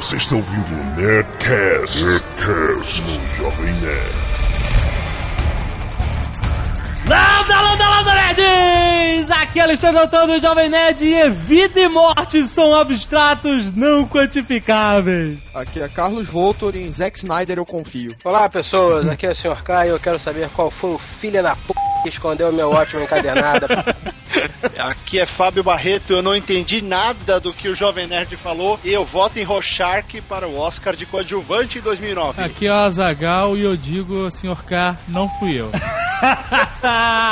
Você está ouvindo o Nerdcast, Nerdcast no Jovem Nerd. Landa, landa, landa, nerds! Aqui é Alexandre Antônio, Jovem Nerd, e vida e morte são abstratos não quantificáveis. Aqui é Carlos Voltor e em Zack Snyder eu confio. Olá pessoas, aqui é o Sr. K e eu quero saber qual foi o filho da p que escondeu meu ótimo encadernado. Aqui é Fábio Barreto, eu não entendi nada do que o Jovem Nerd falou e eu voto em Rochark para o Oscar de coadjuvante em 2009. Aqui é o Azagal e eu digo, Sr. K, não fui eu.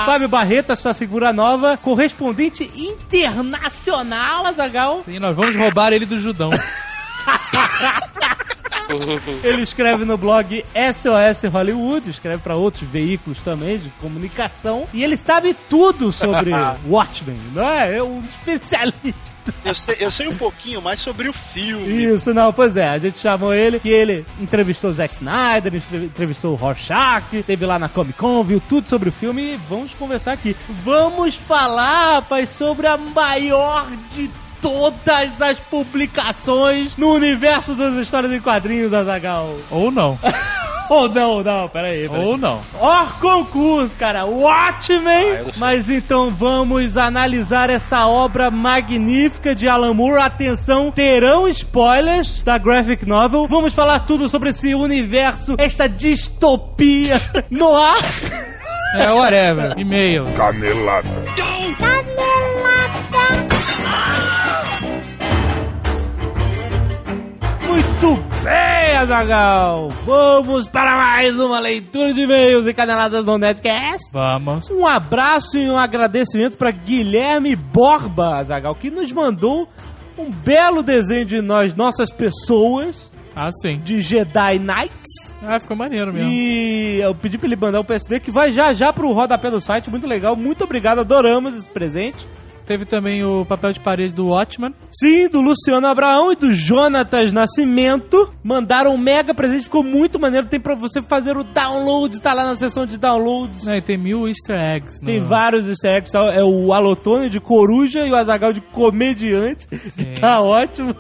Fábio Barreto, essa figura nova, correspondente internacional, Azagal. Sim, nós vamos roubar ele do Judão. Ele escreve no blog SOS Hollywood, escreve para outros veículos também de comunicação. E ele sabe tudo sobre Watchmen, não é? É um especialista. Eu sei, eu sei um pouquinho mais sobre o filme. Isso, não, pois é. A gente chamou ele, que ele entrevistou o Zack Snyder, entrevistou o Rorschach, teve lá na Comic Con, viu tudo sobre o filme e vamos conversar aqui. Vamos falar, rapaz, sobre a maior de todas as publicações no universo das histórias em quadrinhos, Azagal. Ou não. Ou não, não, peraí. peraí. Ou não. Or concurso, cara, Watchmen. Ah. Mas então vamos analisar essa obra magnífica de Alan Moore. Atenção, terão spoilers da graphic novel. Vamos falar tudo sobre esse universo, esta distopia no ar. É, whatever. E-mails. Canelada. Muito bem, Azagal. Vamos para mais uma leitura de e-mails e caneladas no Netcast. Vamos. Um abraço e um agradecimento para Guilherme Borba, Azagal, que nos mandou um belo desenho de nós, nossas pessoas, Ah, sim. de Jedi Knights. Ah, ficou maneiro mesmo. E eu pedi pra ele mandar um PSD que vai já já pro rodapé do site. Muito legal, muito obrigado, adoramos esse presente. Teve também o papel de parede do Watchman. Sim, do Luciano Abraão e do Jonatas Nascimento. Mandaram um mega presente, ficou muito maneiro. Tem pra você fazer o download, tá lá na seção de downloads. Né, e tem mil easter eggs. Tem no- vários easter eggs, tá? é o Alotone de coruja e o Azagal de comediante, que tá ótimo.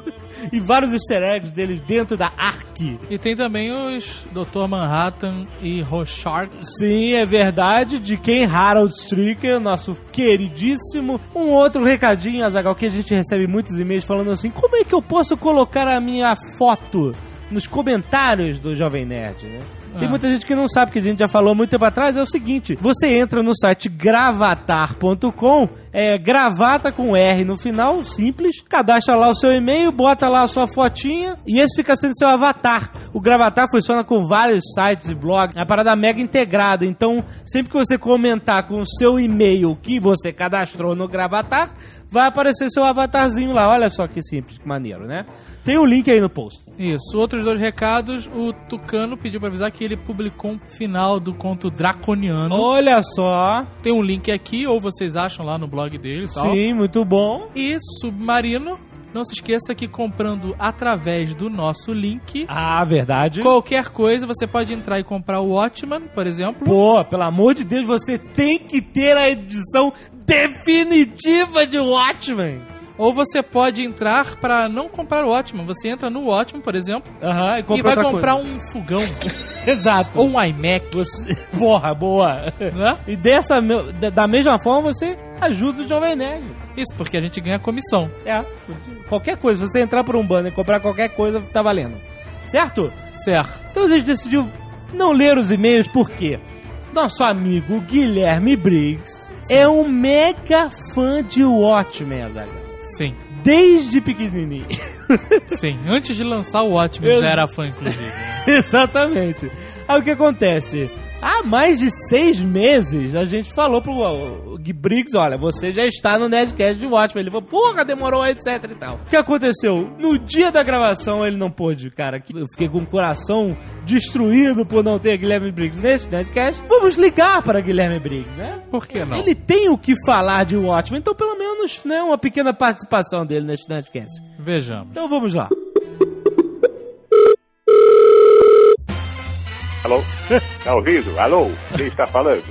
E vários easter eggs deles dentro da Ark. E tem também os Dr. Manhattan e Rorschach. Sim, é verdade, de quem Harold Stricker, nosso queridíssimo. Um outro recadinho, Azagal, que a gente recebe muitos e-mails falando assim: como é que eu posso colocar a minha foto nos comentários do Jovem Nerd, né? Tem Ah. muita gente que não sabe, que a gente já falou muito tempo atrás, é o seguinte, você entra no site gravatar.com, é gravata com R no final, simples, cadastra lá o seu e-mail, bota lá a sua fotinha e esse fica sendo seu avatar. O Gravatar funciona com vários sites e blogs, é uma parada mega integrada, então sempre que você comentar com o seu e-mail que você cadastrou no Gravatar, vai aparecer seu avatarzinho lá. Olha só que simples, que maneiro, né? Tem o link aí no post. Isso. Outros dois recados. O Tucano pediu pra avisar que ele publicou um final do conto Draconiano. Olha só. Tem um link aqui, ou vocês acham lá no blog dele e tal. Sim, muito bom. E Submarino. Não se esqueça que comprando através do nosso link, Ah, verdade. qualquer coisa, você pode entrar e comprar o Watchman, por exemplo. Pô, pelo amor de Deus, você tem que ter a edição definitiva de Watchmen. Ou você pode entrar pra não comprar o Watchman. Você entra no Watchman, por exemplo, e e vai comprar coisa. um fogão Exato. ou um iMac, Você... Porra, boa. né? E dessa, da- mesma forma, você ajuda o Jovem Nerd. Isso, porque a gente ganha comissão. É. Qualquer coisa, se você entrar por um banner e comprar qualquer coisa, tá valendo. Certo? Certo. Então a gente decidiu não ler os e-mails porque nosso amigo Guilherme Briggs é um mega fã de Watchmen, Azaghal. Sim, Desde pequenininho. sim. Antes de lançar o Watchman, Eu- já era fã, inclusive. Exatamente. Aí o que acontece? Há mais de seis meses a gente falou pro o, Briggs, olha, você já está no Nerdcast de Watchmen. Ele falou, porra, demorou, etc e tal. O que aconteceu? No dia da gravação ele não pôde, cara. Eu fiquei com o coração destruído por não ter Guilherme Briggs nesse Nerdcast. Vamos ligar para Guilherme Briggs, né? Por que não? Ele tem o que falar de Watchmen, então pelo menos, né, uma pequena participação dele nesse Nerdcast. Vejamos. Então vamos lá. Alô? Tá ouvindo? Alô? Quem está falando?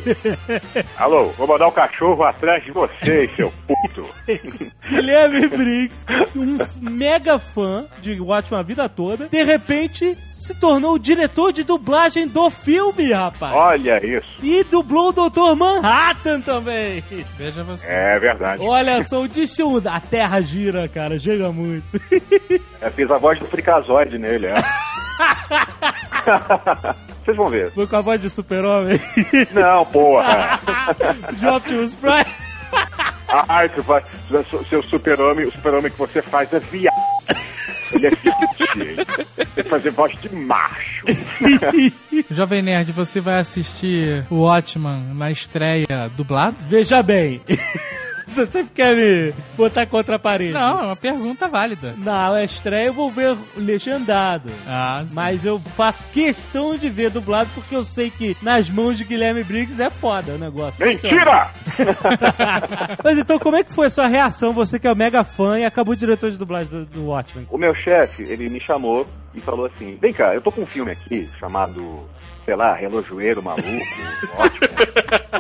Alô? Vou mandar o cachorro atrás de vocês, seu puto. Guilherme Briggs, um mega fã de Watchmen a vida toda, de repente se tornou o diretor de dublagem do filme, rapaz. Olha isso. E dublou o Dr. Manhattan também. Veja você. É verdade. Olha só, o destino. A terra gira, cara, gira muito. Eu fiz a voz do fricazoide nele, é. Vocês vão ver. Foi com a voz de super-homem. Não, porra. Optimus Prime. Ai, que vai. Seu super-homem, o super-homem que você faz é viado. Ele é viado. Tem que fazer voz de macho. Jovem Nerd, você vai assistir o Watchman na estreia dublado? Veja bem. Você sempre quer me botar contra a parede. Não, é uma pergunta válida. Na estreia eu vou ver legendado. Ah, sim. Mas eu faço questão de ver dublado porque eu sei que nas mãos de Guilherme Briggs é foda o negócio. Mentira! Mas então, como é que foi a sua reação? Você que é o mega fã e acabou de diretor de dublagem do, do Watchmen. O meu chefe, ele me chamou e falou assim: Vem cá, eu tô com um filme aqui chamado, sei lá, Relojoeiro Maluco, ótimo,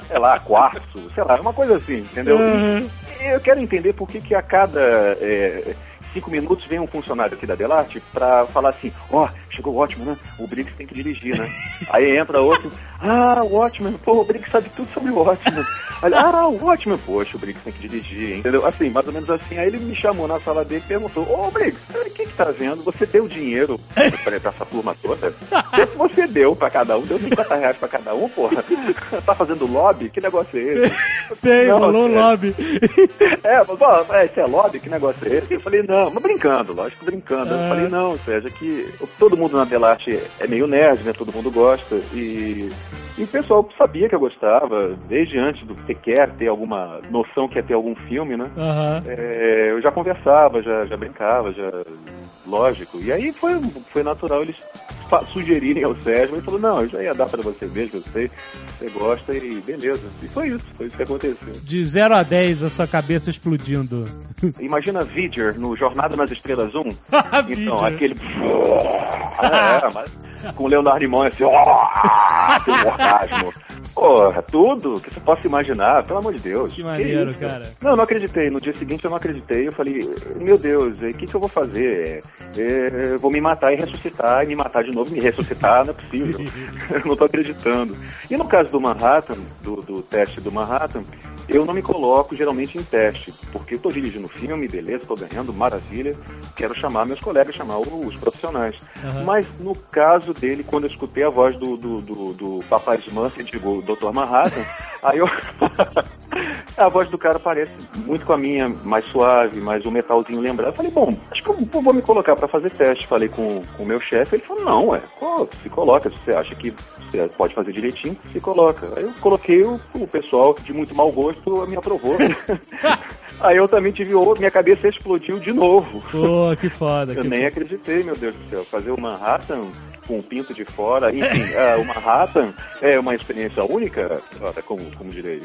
sei lá, Quartzo, sei lá, uma coisa assim, entendeu? Uhum. E eu quero entender por que, que a cada é, cinco minutos vem um funcionário aqui da Delarte pra falar assim: Ó, oh, chegou o Watchman, né? O Briggs tem que dirigir, né? Aí entra outro: Ah, o Watchman, pô, o Briggs sabe tudo sobre o Watchman. Aí, ah, o Watchman, poxa, o Briggs tem que dirigir, hein? entendeu? Assim, mais ou menos assim. Aí ele me chamou na sala dele e perguntou: Ô, Briggs, o que que tá vendo? Você deu dinheiro pra, pra essa turma toda? Se você deu pra cada um, deu 50 reais pra cada um, porra. Tá fazendo lobby? Que negócio é esse? Sei, Não, falou é. lobby. É, mas, ó, é, isso é lobby? Que negócio é esse? Eu falei, não, mas brincando, lógico, brincando. Eu Ah. falei, não, Sérgio, é que todo mundo na Delarte é meio nerd, né? Todo mundo gosta. E, e o pessoal sabia que eu gostava, desde antes do que quer ter alguma noção que ia ter algum filme, né? Aham. É, eu já conversava, já, já brincava, já. Lógico. E aí foi, foi natural eles sugerirem ao Sérgio. Ele falou: Não, eu já ia dar pra você mesmo, eu sei, você gosta e beleza. E foi isso, foi isso que aconteceu. De 0 a 10, a sua cabeça explodindo. Imagina Vidger no Jornada nas Estrelas 1. Vidger. então, aquele. É, mas com o Leonardo Limão assim, Porra, tudo que você possa imaginar, pelo amor de Deus. Que maneiro, isso, cara. Não, eu não acreditei. No dia seguinte eu não acreditei. Eu falei, meu Deus, o que, que eu vou fazer? É, é, vou me matar e ressuscitar, e me matar de novo, me ressuscitar, não é possível. eu não tô acreditando. E no caso do Manhattan, do, do teste do Manhattan, eu não me coloco geralmente em teste, porque eu tô dirigindo o filme, beleza, tô ganhando, maravilha. Quero chamar meus colegas, chamar os profissionais. Aham. Mas no caso dele, quando eu escutei a voz do, do, do, do Papai Smurf, digo, Dr. Manhattan, aí eu. a voz do cara parece muito com a minha, mais suave, mais um metalzinho lembrado. Eu falei, bom, acho que eu vou me colocar para fazer teste. Falei com, o meu chefe, ele falou, não, pô, se coloca, se você acha que você pode fazer direitinho, se coloca. Aí eu coloquei o, o pessoal de muito mau gosto me aprovou. Aí eu também tive outro, minha cabeça explodiu de novo. Pô, que foda. Eu que nem acreditei, meu Deus do céu. Fazer o Manhattan com o pinto de fora, enfim, ah, o Manhattan é uma experiência única, como, como direi.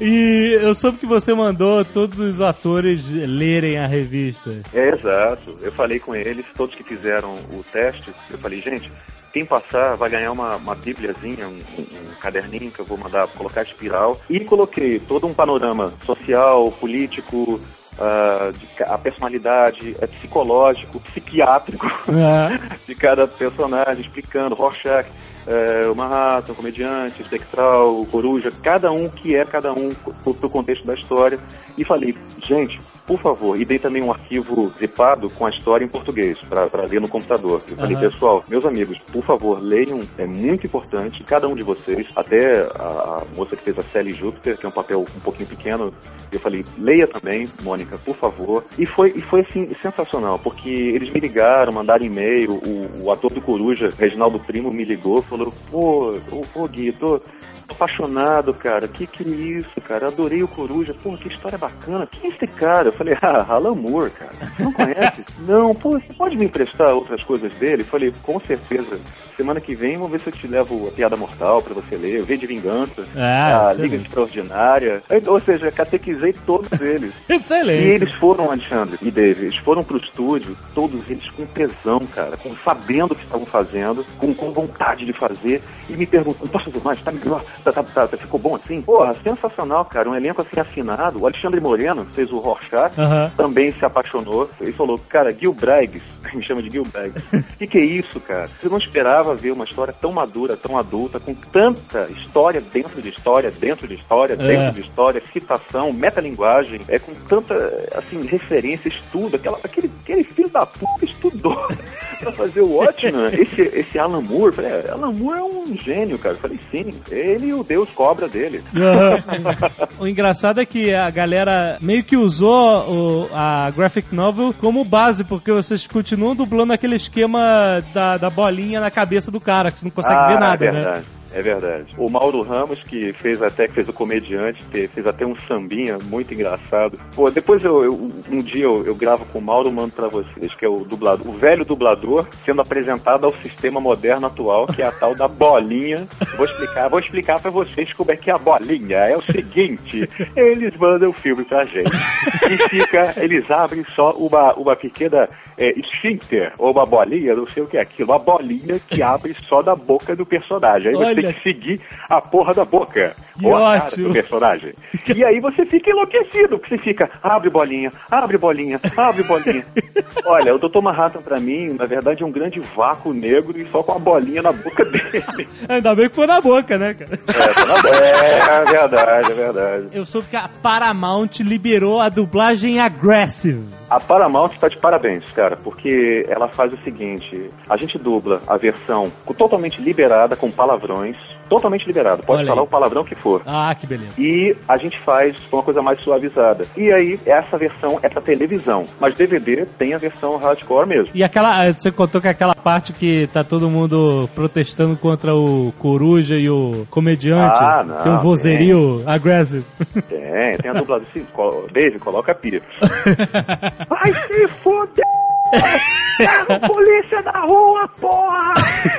E eu soube que você mandou todos os atores lerem a revista. É, exato. Eu falei com eles, todos que fizeram o teste, eu falei, gente, quem passar vai ganhar uma, uma bibliazinha, um, um- caderninho que eu vou mandar colocar espiral. E coloquei todo um panorama social, político, ah, de a personalidade, é psicológico, psiquiátrico Ah, de cada personagem, explicando Rorschach, é, o Manhattan, o comediante, o Spectral, o Coruja, cada um que é cada um pro, pro contexto da história. E falei, gente, por favor, e dei também um arquivo zipado com a história em português para ler no computador. Eu falei, Aham. pessoal, meus amigos, por favor, leiam, é muito importante, cada um de vocês, até a, a moça que fez a Sally Júpiter, que é um papel um pouquinho pequeno, eu falei, leia também, Mônica, por favor. E foi, e foi assim, sensacional, porque eles me ligaram, mandaram e-mail, o, o ator do Coruja, Reginaldo Primo, me ligou, falou, pô, ô, Gui, tô apaixonado, cara, que que é isso, cara, adorei o Coruja, pô, que história bacana, quem é esse cara? Eu falei, ah, Alan Moore, cara, você não conhece? não, pô, você pode me emprestar outras coisas dele? Eu falei, com certeza, semana que vem vamos ver se eu te levo a Piada Mortal pra você ler, o V de Vingança, Ah, a. Liga Extraordinária, ou seja, catequizei todos eles. E excelente. eles foram, Alexandre e Dave, eles foram pro estúdio, todos eles com tesão, cara, com, sabendo o que estavam fazendo, com, com vontade de fazer e me perguntou, posso fazer mais? Tá melhor? Tá, tá, tá, tá- ficou bom assim? Porra, sensacional, cara. Um elenco assim afinado. O Alexandre Moreno fez o Rorschach, também se apaixonou. Ele falou, cara, Gil Braggs, me chama de Gil Braggs. O que, que é isso, cara? Você não esperava ver uma história tão madura, tão adulta, com tanta história dentro de história, dentro de história, dentro de história, citação, metalinguagem, é com tanta, assim, referência, estudo. Aquela, aquele, aquele filho da puta estudou pra fazer o Watchmen. Esse, esse Alan Moore, falei, é, Alan Moore é um gênio, cara. Eu falei, sim, ele e o Deus cobra dele. o engraçado é que a galera meio que usou o- a graphic novel como base, porque vocês continuam dublando aquele esquema da, da bolinha na cabeça do cara, que você não consegue Ah, ver nada, é né? É verdade. O Mauro Ramos, que fez até, que fez o comediante, te- fez até um sambinha muito engraçado. Pô, depois eu, eu- um dia eu, eu gravo com o Mauro, mando pra vocês, que é o dublador, o velho dublador sendo apresentado ao sistema moderno atual, que é a tal da bolinha. Vou explicar, vou explicar pra vocês como é que é a bolinha. É o seguinte, eles mandam o filme pra gente. E fica, eles abrem só uma, uma pequena é, esfíncter, ou uma bolinha, não sei o que é aquilo, uma bolinha que abre só da boca do personagem. Aí você. Tem que seguir a porra da boca. Que ou a cara ótimo. do personagem. E aí você fica enlouquecido, porque você fica, abre bolinha, abre bolinha, abre bolinha. Olha, o Dr. Manhattan pra mim, na verdade, é um grande vácuo negro e só com a bolinha na boca dele. Ainda bem que foi na boca, né, cara? É, tá na boca. é, é verdade, é verdade. Eu soube que a Paramount liberou a dublagem aggressive. A Paramount está de parabéns, cara, porque ela faz o seguinte: a gente dubla a versão totalmente liberada, com palavrões, totalmente liberada, pode Olha falar aí. o palavrão que for. Ah, que beleza. E a gente faz uma coisa mais suavizada. E aí, essa versão é pra televisão. Mas DVD tem a versão hardcore mesmo. E aquela. Você contou que aquela parte que tá todo mundo protestando contra o Coruja e o comediante. Ah, não, tem um vozerio aggressive. Tem, tem a co- Dave, coloca a pia. Vai se foder! Polícia da rua, porra!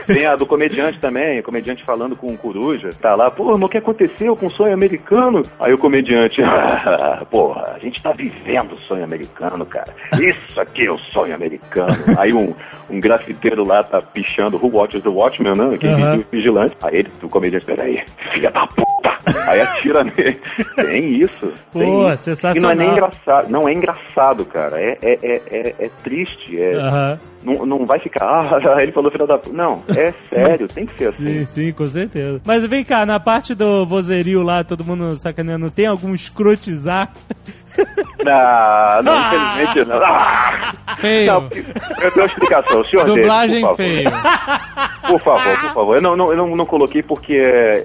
Tem a do comediante também, o comediante falando com o coruja. Tá lá, porra, mas o que aconteceu com o sonho americano? Aí o comediante, "Ah, porra, a gente tá vivendo o sonho americano, cara. Isso aqui é o sonho americano. Aí um, um grafiteiro lá tá pichando Who Watches the Watchmen, né? Aquele Aham. vigilante. Aí ele, o comediante, peraí, filha da puta! Aí atira nele. Tem isso. tem Pô, isso. sensacional. E não é nem engraçado. Não é engraçado, cara. É, é, é, é, é triste. É, não, não vai ficar, ah, ele falou filha da puta. Não, é sério, tem que ser assim. Sim, sim, com certeza. Mas vem cá, na parte do vozerio lá, todo mundo sacaneando, tem algum escrotizar? Não, não, infelizmente não. Ah, Feio. não, eu tenho uma explicação. O senhor Dublagem David, por favor. feio. Por favor, por favor. Eu não, não, eu não, não coloquei porque é,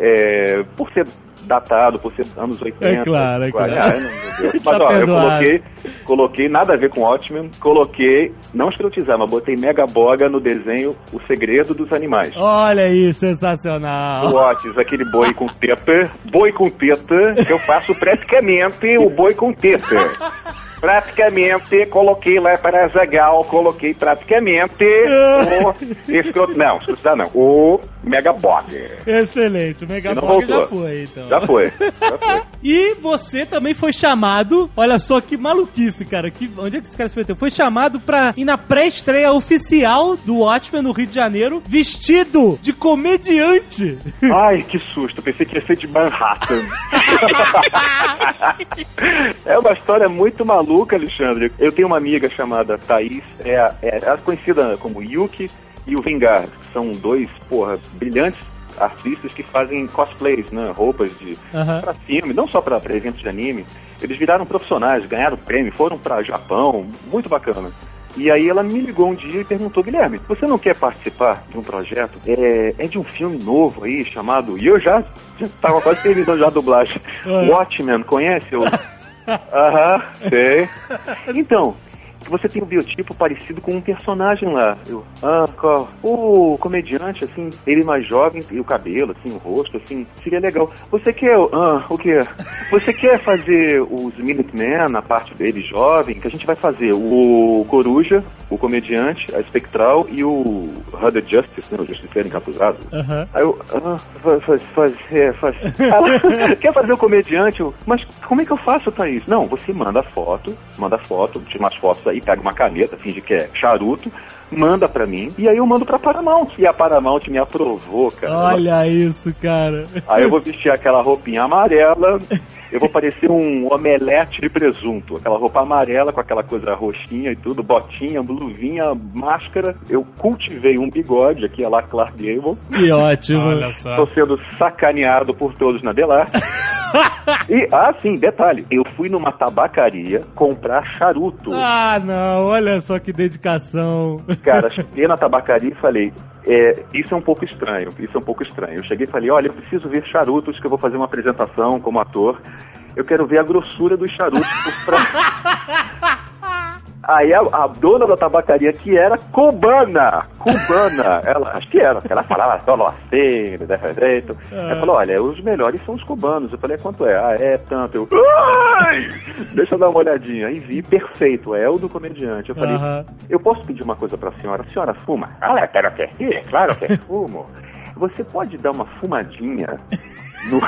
é, por ser datado, por ser anos 80. É claro, é claro. Não- meu Deus. Tá Mas ó, eu coloquei, coloquei nada a ver com Watchmen, coloquei, não escrotizar, mas botei mega boga no desenho O Segredo dos Animais. Olha aí, O sensacional. Otis, aquele boi com teta, boi com teta, eu faço praticamente o boi com teta. Praticamente, coloquei lá para Zagal, coloquei praticamente o escroto, não, escroto não, o Mega Bog. Excelente, o Mega E não Bog já foi, então. Já foi, já foi. E você também foi chamado, olha só que maluquice, cara. Que, onde é que esse cara se meteu? Foi chamado pra ir na pré-estreia oficial do Watchmen no Rio de Janeiro, vestido de comediante. Ai, que susto, pensei que ia ser de Manhattan. é uma história muito maluca, Alexandre. Eu tenho uma amiga chamada Thaís, é, é a conhecida como Yuki e o Vingar, que são dois, porra, brilhantes artistas que fazem cosplays, né? Roupas de Aham. pra filme, não só pra pra eventos de anime. Eles viraram profissionais, ganharam prêmio, foram pra Japão, muito bacana. E aí ela me ligou um dia e perguntou, Guilherme, você não quer participar de um projeto? É, é de um filme novo aí, chamado... E eu já, já tava quase terminando já a dublagem. Ah. Watchmen, conhece? Eu, Aham, sei. Então, você tem um biotipo parecido com um personagem lá. Eu, ah, qual? O comediante, assim, ele mais jovem, e o cabelo, assim, o rosto, assim, seria legal. Você quer, ah, o quê? Você quer fazer os Minutemen, a parte dele jovem, que a gente vai fazer o Coruja, o comediante, a Espectral e o Rudder Justice, né, o Justiceiro encapuzado. Aham. Aí eu, ah, faz, faz, faz, é, faz. Ela, quer fazer o comediante? Eu, mas como é que eu faço, Thaís? Não, você manda foto, manda foto, tira umas fotos aí, ele pega uma caneta, finge que é charuto, manda pra mim, e aí eu mando pra Paramount. E a Paramount me aprovou, cara. Olha isso, cara. Aí eu vou vestir aquela roupinha amarela, eu vou parecer um omelete de presunto. Aquela roupa amarela com aquela coisa roxinha e tudo, botinha, luvinha, máscara. Eu cultivei um bigode aqui, a lá Clark Gable. Que ótimo. Olha só. Estou sendo sacaneado por todos na Delar. E, ah, sim, detalhe. Eu fui numa tabacaria comprar charuto. Ah, não, olha só que dedicação. Cara, cheguei na tabacaria e falei, é, isso é um pouco estranho, isso é um pouco estranho. Eu cheguei e falei, olha, eu preciso ver charutos que eu vou fazer uma apresentação como ator. Eu quero ver a grossura dos charutos pra... Aí a, a dona da tabacaria, que era cubana, cubana, ela, acho que era, ela falava só assim, desse jeito. Ela falou, olha, os melhores são os cubanos. Eu falei, quanto é? Ah, é tanto. Eu, ai! Deixa eu dar uma olhadinha. Aí vi, perfeito, é o do comediante. Eu falei, Aham. eu posso pedir uma coisa pra senhora? A senhora fuma? Ah, eu quero que é claro que fumo. Você pode dar uma fumadinha no...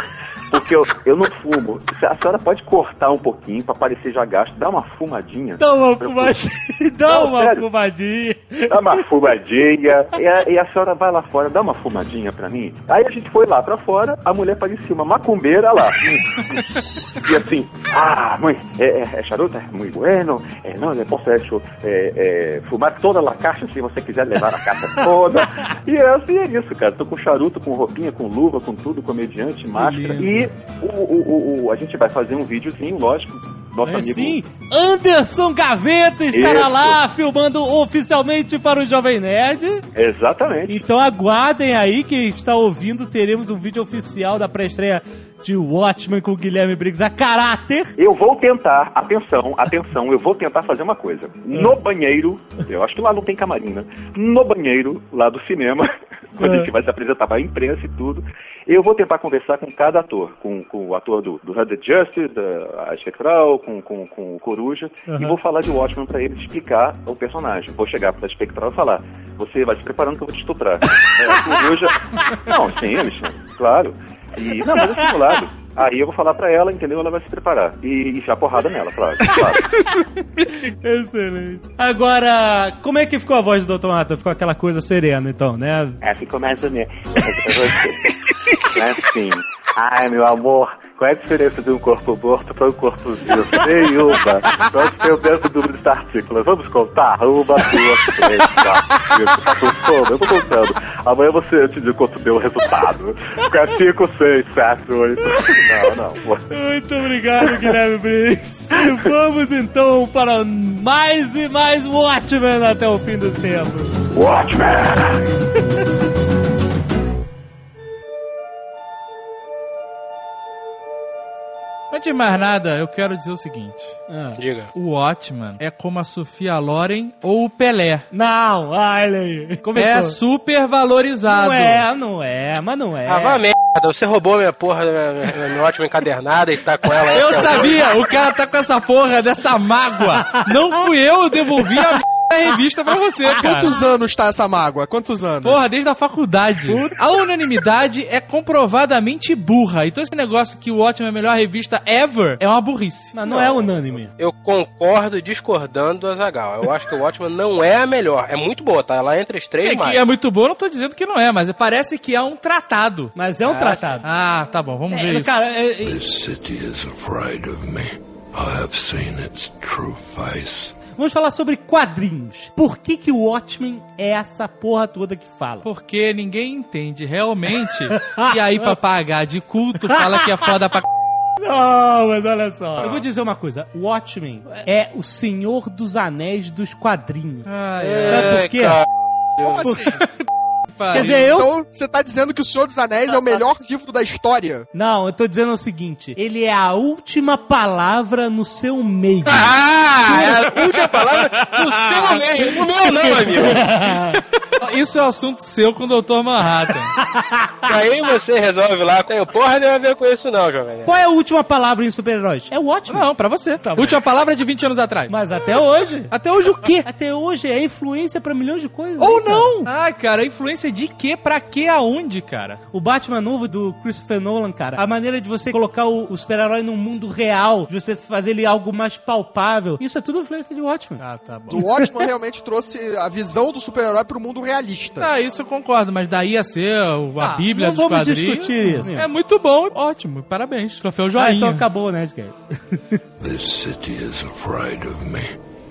Porque eu, eu não fumo. A senhora pode cortar um pouquinho pra parecer já gasto. Dá uma fumadinha. Dá uma fumadinha. Dá Não, uma sério. fumadinha. Dá uma fumadinha. E a, e a senhora vai lá fora, dá uma fumadinha pra mim. Aí a gente foi lá pra fora, a mulher parecia uma macumbeira lá. e assim, ah, mãe, é, é, é charuto? É muito bueno. É, não, eu posso é, é, fumar toda a caixa se você quiser levar a caixa toda. E é assim, é isso, cara. Tô com charuto, com roupinha, com luva, com tudo, comediante, máscara. lindo. E o, o, o- o- a gente vai fazer um videozinho, lógico. Nosso É amigo. sim, Anderson Gaveta estará Isso. lá filmando oficialmente para o Jovem Nerd. Exatamente. Então aguardem aí que está ouvindo, teremos um vídeo oficial da pré-estreia de Watchmen com o Guilherme Briggs a caráter. Eu vou tentar, atenção, atenção, eu vou tentar fazer uma coisa. No banheiro, eu acho que lá não tem camarim, né? No banheiro, lá do cinema, quando a gente vai se apresentar para a imprensa e tudo, eu vou tentar conversar com cada ator, com, com o ator do, do Hundred Justice, da a Espectral, com, com, com o Coruja, e vou falar de Watchmen para ele explicar o personagem. Vou chegar para a Espectral e falar, você vai se preparando que eu vou te estuprar. É, Coruja... Não, sim, Alexandre, claro. E, não, mas é simulado. Aí eu vou falar pra ela, entendeu? Ela vai se preparar. E enfiar porrada nela, claro. claro. Excelente. Agora, como é que ficou a voz do Dr. Mata? Ficou aquela coisa serena, então, né? É, ficou mais ou menos. É assim. Ai, meu amor, qual é a diferença de um corpo morto para um corpo vivo? Nenhuma. Nós temos dentro do número de partículas. Vamos contar? Uma, duas, três, quatro, cinco. Tá com fome? Eu tô contando. Amanhã você te digo quanto deu o resultado. Fica cinco, seis, sete, oito. Não, não. Muito obrigado, Guilherme Briggs. E vamos então para mais e mais Watchmen até o fim dos tempos. Watchmen! Antes de mais nada, eu quero dizer o seguinte: Ah. Diga. o Watchman é como a Sofia Loren ou o Pelé. Não, olha aí. Começou. É super valorizado. Não é, não é, mas não é. Ah, vá merda. Você roubou minha porra, minha, minha, ótima encadernada e tá com ela aí Eu hoje. sabia, o cara tá com essa porra dessa mágoa. Não fui eu, eu devolvi a. da revista pra você, Há cara. quantos anos tá essa mágoa? Quantos anos? Porra, desde a faculdade. A unanimidade é comprovadamente burra. Então esse negócio que o Watchmen é a melhor revista ever é uma burrice. Mas não, é unânime. Eu concordo discordando do Azagal. Eu acho que o Watchmen não é a melhor. É muito boa, tá? Ela é entre as três É, mais. que é muito bom, não tô dizendo que não é, mas parece que é um tratado. Mas é um tratado. Ah, tá bom, vamos ver É, isso. cara, é- é- This city is afraid of me. I have seen its true face. Vamos falar sobre quadrinhos. Por que que o Watchmen é essa porra toda que fala? Porque ninguém entende realmente. e aí, pra pagar de culto, fala que é foda pra c... Não, mas olha só. Eu vou dizer uma coisa. O Watchmen é o Senhor dos Anéis dos quadrinhos. Ai, Sabe por quê? Como assim? ai, Quer dizer, eu... Então você tá dizendo que o Senhor dos Anéis é o melhor livro da história? Não, eu tô dizendo o seguinte. Ele é a última palavra no seu meio. Ah, é a última palavra do seu meio. No meu não, amigo. Isso é um assunto seu com o Dr. Manhattan. Aí você resolve lá. Tem porra nem a ver com isso, não, jovem. Qual é a última palavra em super-heróis? É o ótimo. Não, pra você. Última palavra é de 20 anos atrás. Mas até hoje. Até hoje o quê? Até hoje é influência pra milhões de coisas. Ou né, cara? não? Ai, cara, influência de quê? Pra quê? Aonde, cara? O Batman novo do Christopher Nolan, cara, a maneira de você colocar o, o super-herói num mundo real, de você fazer ele algo mais palpável, isso é tudo influência de Watchmen. Ah, tá bom. O Watchmen realmente trouxe a visão do super-herói pro mundo realista. Ah, isso eu concordo, mas daí a ser o- a Ah, Bíblia não dos vamos quadrinhos. discutir isso. É muito bom, ótimo, parabéns. Troféu Ah, joinha. então acabou, né, Nerdcast? This city is afraid of me.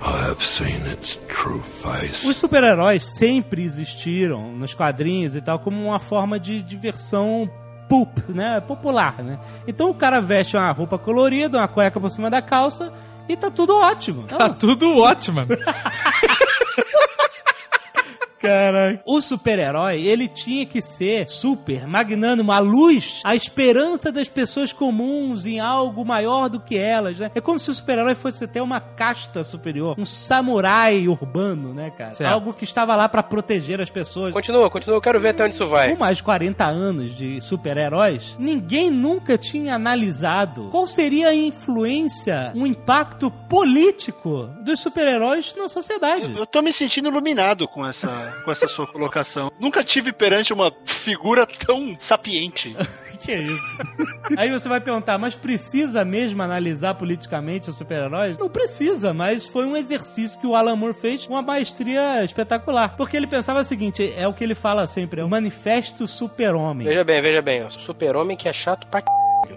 I have seen its true face. Os super-heróis sempre existiram nos quadrinhos e tal como uma forma de diversão pulp, né? Popular, né? Então o cara veste uma roupa colorida, uma cueca por cima da calça e tá tudo ótimo. Tá tudo ótimo. Caraca. O super-herói, ele tinha que ser super, magnânimo, a luz, a esperança das pessoas comuns em algo maior do que elas, né? É como se o super-herói fosse até uma casta superior, um samurai urbano, né, cara? Certo. Algo que estava lá pra proteger as pessoas. Continua, continua. Eu quero ver até onde isso vai. Com mais de 40 anos de super-heróis, ninguém nunca tinha analisado qual seria a influência, um impacto político dos super-heróis na sociedade. Eu tô me sentindo iluminado com essa, com essa sua colocação. Nunca tive perante uma figura tão sapiente. Que é isso? Aí você vai perguntar, mas precisa mesmo analisar politicamente os super-heróis? Não precisa, mas foi um exercício que o Alan Moore fez com uma maestria espetacular. Porque ele pensava o seguinte, é o que ele fala sempre, é o manifesto super-homem. Veja bem, veja bem. ó. Super-homem que é chato pra c...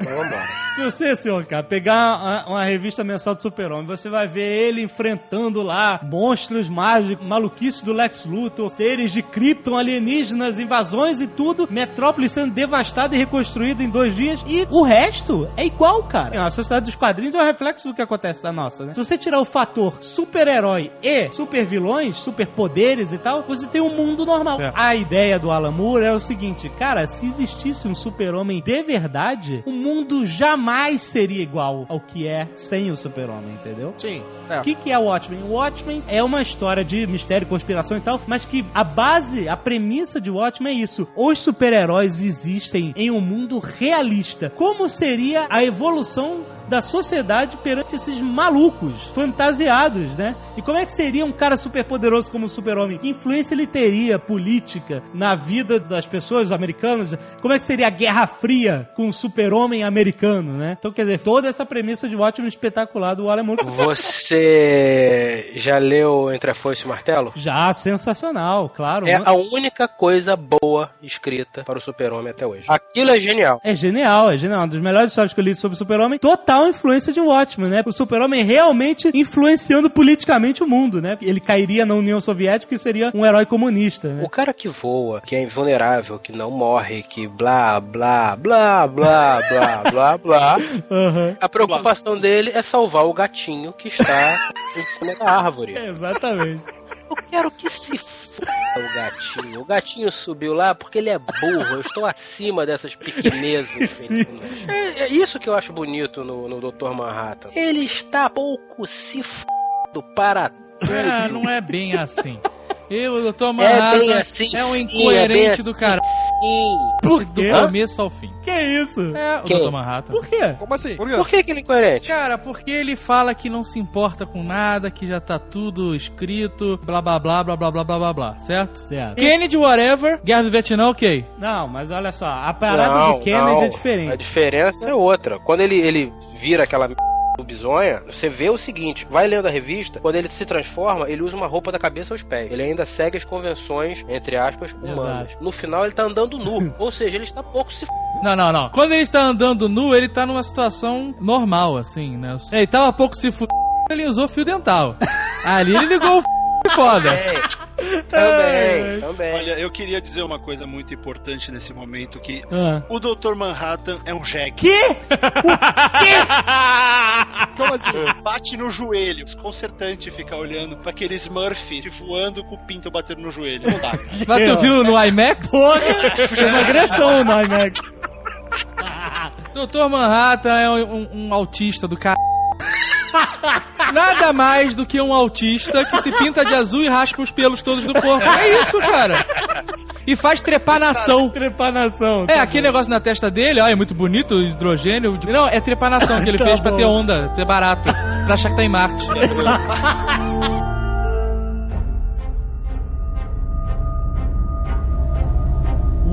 Vambora. Se você, senhor, cara, pegar uma, uma revista mensal do Super-Homem, você vai ver ele enfrentando lá monstros mágicos, maluquice do Lex Luthor, seres de Krypton, alienígenas, invasões e tudo, Metrópolis sendo devastada e reconstruída em dois dias, e o resto é igual, cara. A sociedade dos quadrinhos é o reflexo do que acontece na nossa, né? Se você tirar o fator super-herói e super-vilões, super-poderes e tal, você tem um mundo normal. Certo. A ideia do Alan Moore é o seguinte, cara, se existisse um super-homem de verdade, o mundo jamais seria igual ao que é sem o super-homem, entendeu? Sim, O que, que é o Watchmen? O Watchmen é uma história de mistério, conspiração e tal, mas que a base, a premissa de Watchmen é isso. Os super-heróis existem em um mundo realista. Como seria a evolução da sociedade perante esses malucos, fantasiados, né? E como é que seria um cara super poderoso como o Super-Homem? Que influência ele teria política na vida das pessoas americanas? Como é que seria a Guerra Fria com o Super-Homem americano, né? Então, quer dizer, toda essa premissa de Watchmen espetacular do Alan Moore. Você já leu Entre a Foice e o Martelo? Já, sensacional, claro. É a única coisa boa escrita para o Super-Homem até hoje. Aquilo é genial. É genial, é genial. Uma das melhores histórias que eu li sobre o Super-Homem. Total influência de Watchmen, né? O Super-Homem realmente influenciando politicamente o mundo, né? Ele cairia na União Soviética e seria um herói comunista, né? O cara que voa, que é invulnerável, que não morre, que blá, blá, blá, blá, blá, blá, blá. Aham. A preocupação dele é salvar o gatinho que está em cima da árvore. É, exatamente. Eu quero que se foda o gatinho. O gatinho subiu lá porque ele é burro. Eu estou acima dessas pequenezas. É, é isso que eu acho bonito no, no Dr. Manhattan. Ele está pouco se f para tudo. É, não é bem assim. Eu, o Dr. É bem assim, é um sim, incoerente é do assim, cara. Sim. Por Do quê? começo ao fim. Que isso? É, o Quem? Dr. Manhattan. Por quê? Como assim? Por quê? Por que, que ele é incoerente? Cara, porque ele fala que não se importa com nada, que já tá tudo escrito, blá blá blá blá blá blá blá blá blá, certo? Certo. Kennedy, whatever, Guerra do Vietnã, ok. Não, mas olha só, a parada Não, do Kennedy não. é A diferente. diferença é outra. Quando ele, ele vira aquela m... do bizonha, você vê o seguinte, vai lendo a revista, quando ele se transforma, ele usa uma roupa da cabeça aos pés. Ele ainda segue as convenções, entre aspas, humanas. No final ele tá andando nu. Ou seja, ele está pouco se f... Não, não, não. Quando ele está andando nu, ele tá numa situação normal, assim, né? Ele tava pouco se f... ele usou fio dental. Ali ele ligou o f... foda. Também, também. Olha, eu queria dizer uma coisa muito importante nesse momento, que Ah. o Dr. Manhattan é um jegue. Que? Como assim? Bate no joelho. Desconcertante ficar olhando pra aquele Smurf voando com o pinto batendo no joelho. Não dá. Mas tu viu no IMAX? Porra! Foi uma agressão no IMAX. Doutor Manhattan é um, um- um autista do cara. nada mais do que um autista que se pinta de azul e raspa os pelos todos do corpo. É isso, cara. E faz trepanação. Trepanação. É, aquele negócio na testa dele, ó, é muito bonito, hidrogênio. Não, é trepanação que ele Tá fez pra bom. ter onda, ter barato. Pra achar que tá em Marte.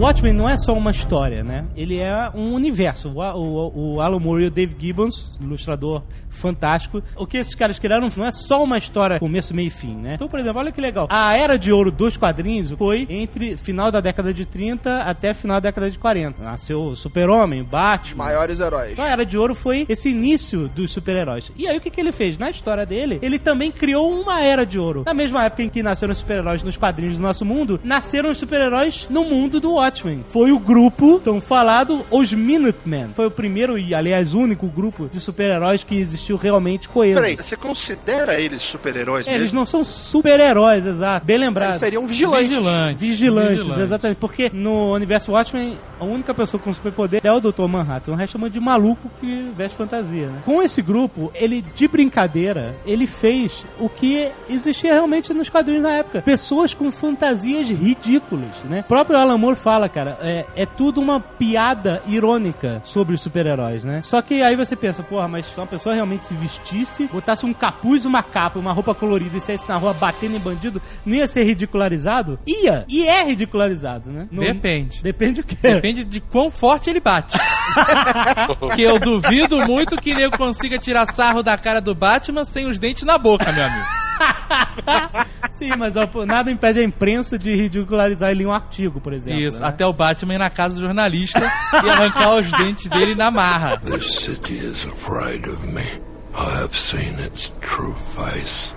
Watchmen não é só uma história, né? Ele é um universo. O, o, o Alan Moore e o Dave Gibbons, ilustrador fantástico. O que esses caras criaram não é só uma história começo, meio e fim, né? Então, por exemplo, olha que legal. A Era de Ouro dos quadrinhos foi entre final da década de 30 até final da década de 40. Nasceu o Super-Homem, Batman, Maiores heróis. então, a Era de Ouro foi esse início dos super-heróis. E aí o que, que ele fez? Na história dele, ele também criou uma Era de Ouro. Na mesma época em que nasceram os super-heróis nos quadrinhos do nosso mundo, nasceram os super-heróis no mundo do Watchmen. Foi o grupo, tão falado, os Minutemen. Foi o primeiro e, aliás, único grupo de super-heróis que existiu realmente coeso. Peraí, você considera eles super-heróis É, eles não são super-heróis, exato. Bem lembrado. Eles seriam vigilantes. Vigilantes. Vigilantes, Vigilantes. exatamente. Porque no universo Watchmen, a única pessoa com superpoder é o Dr. Manhattan. O resto chama de maluco que veste fantasia, né? Com esse grupo, ele, de brincadeira, ele fez o que existia realmente nos quadrinhos na época. Pessoas com fantasias ridículas, né? O próprio Alan Moore fala, cara, é, é tudo uma piada irônica sobre os super-heróis, né? Só que aí você pensa, porra, mas se uma pessoa realmente se vestisse, botasse um capuz, uma capa, uma roupa colorida e saísse na rua batendo em bandido, não ia ser ridicularizado? Ia! E é ridicularizado, né? Não- Depende. Depende do quê? Depende de quão forte ele bate. que eu duvido muito que nego consiga tirar sarro da cara do Batman sem os dentes na boca, meu amigo. Sim, mas ó, nada impede a imprensa de ridicularizar ele em um artigo, por exemplo. Isso, né? até o Batman ir na casa do jornalista e arrancar os dentes dele na marra. This city is afraid of me. I have seen its true face.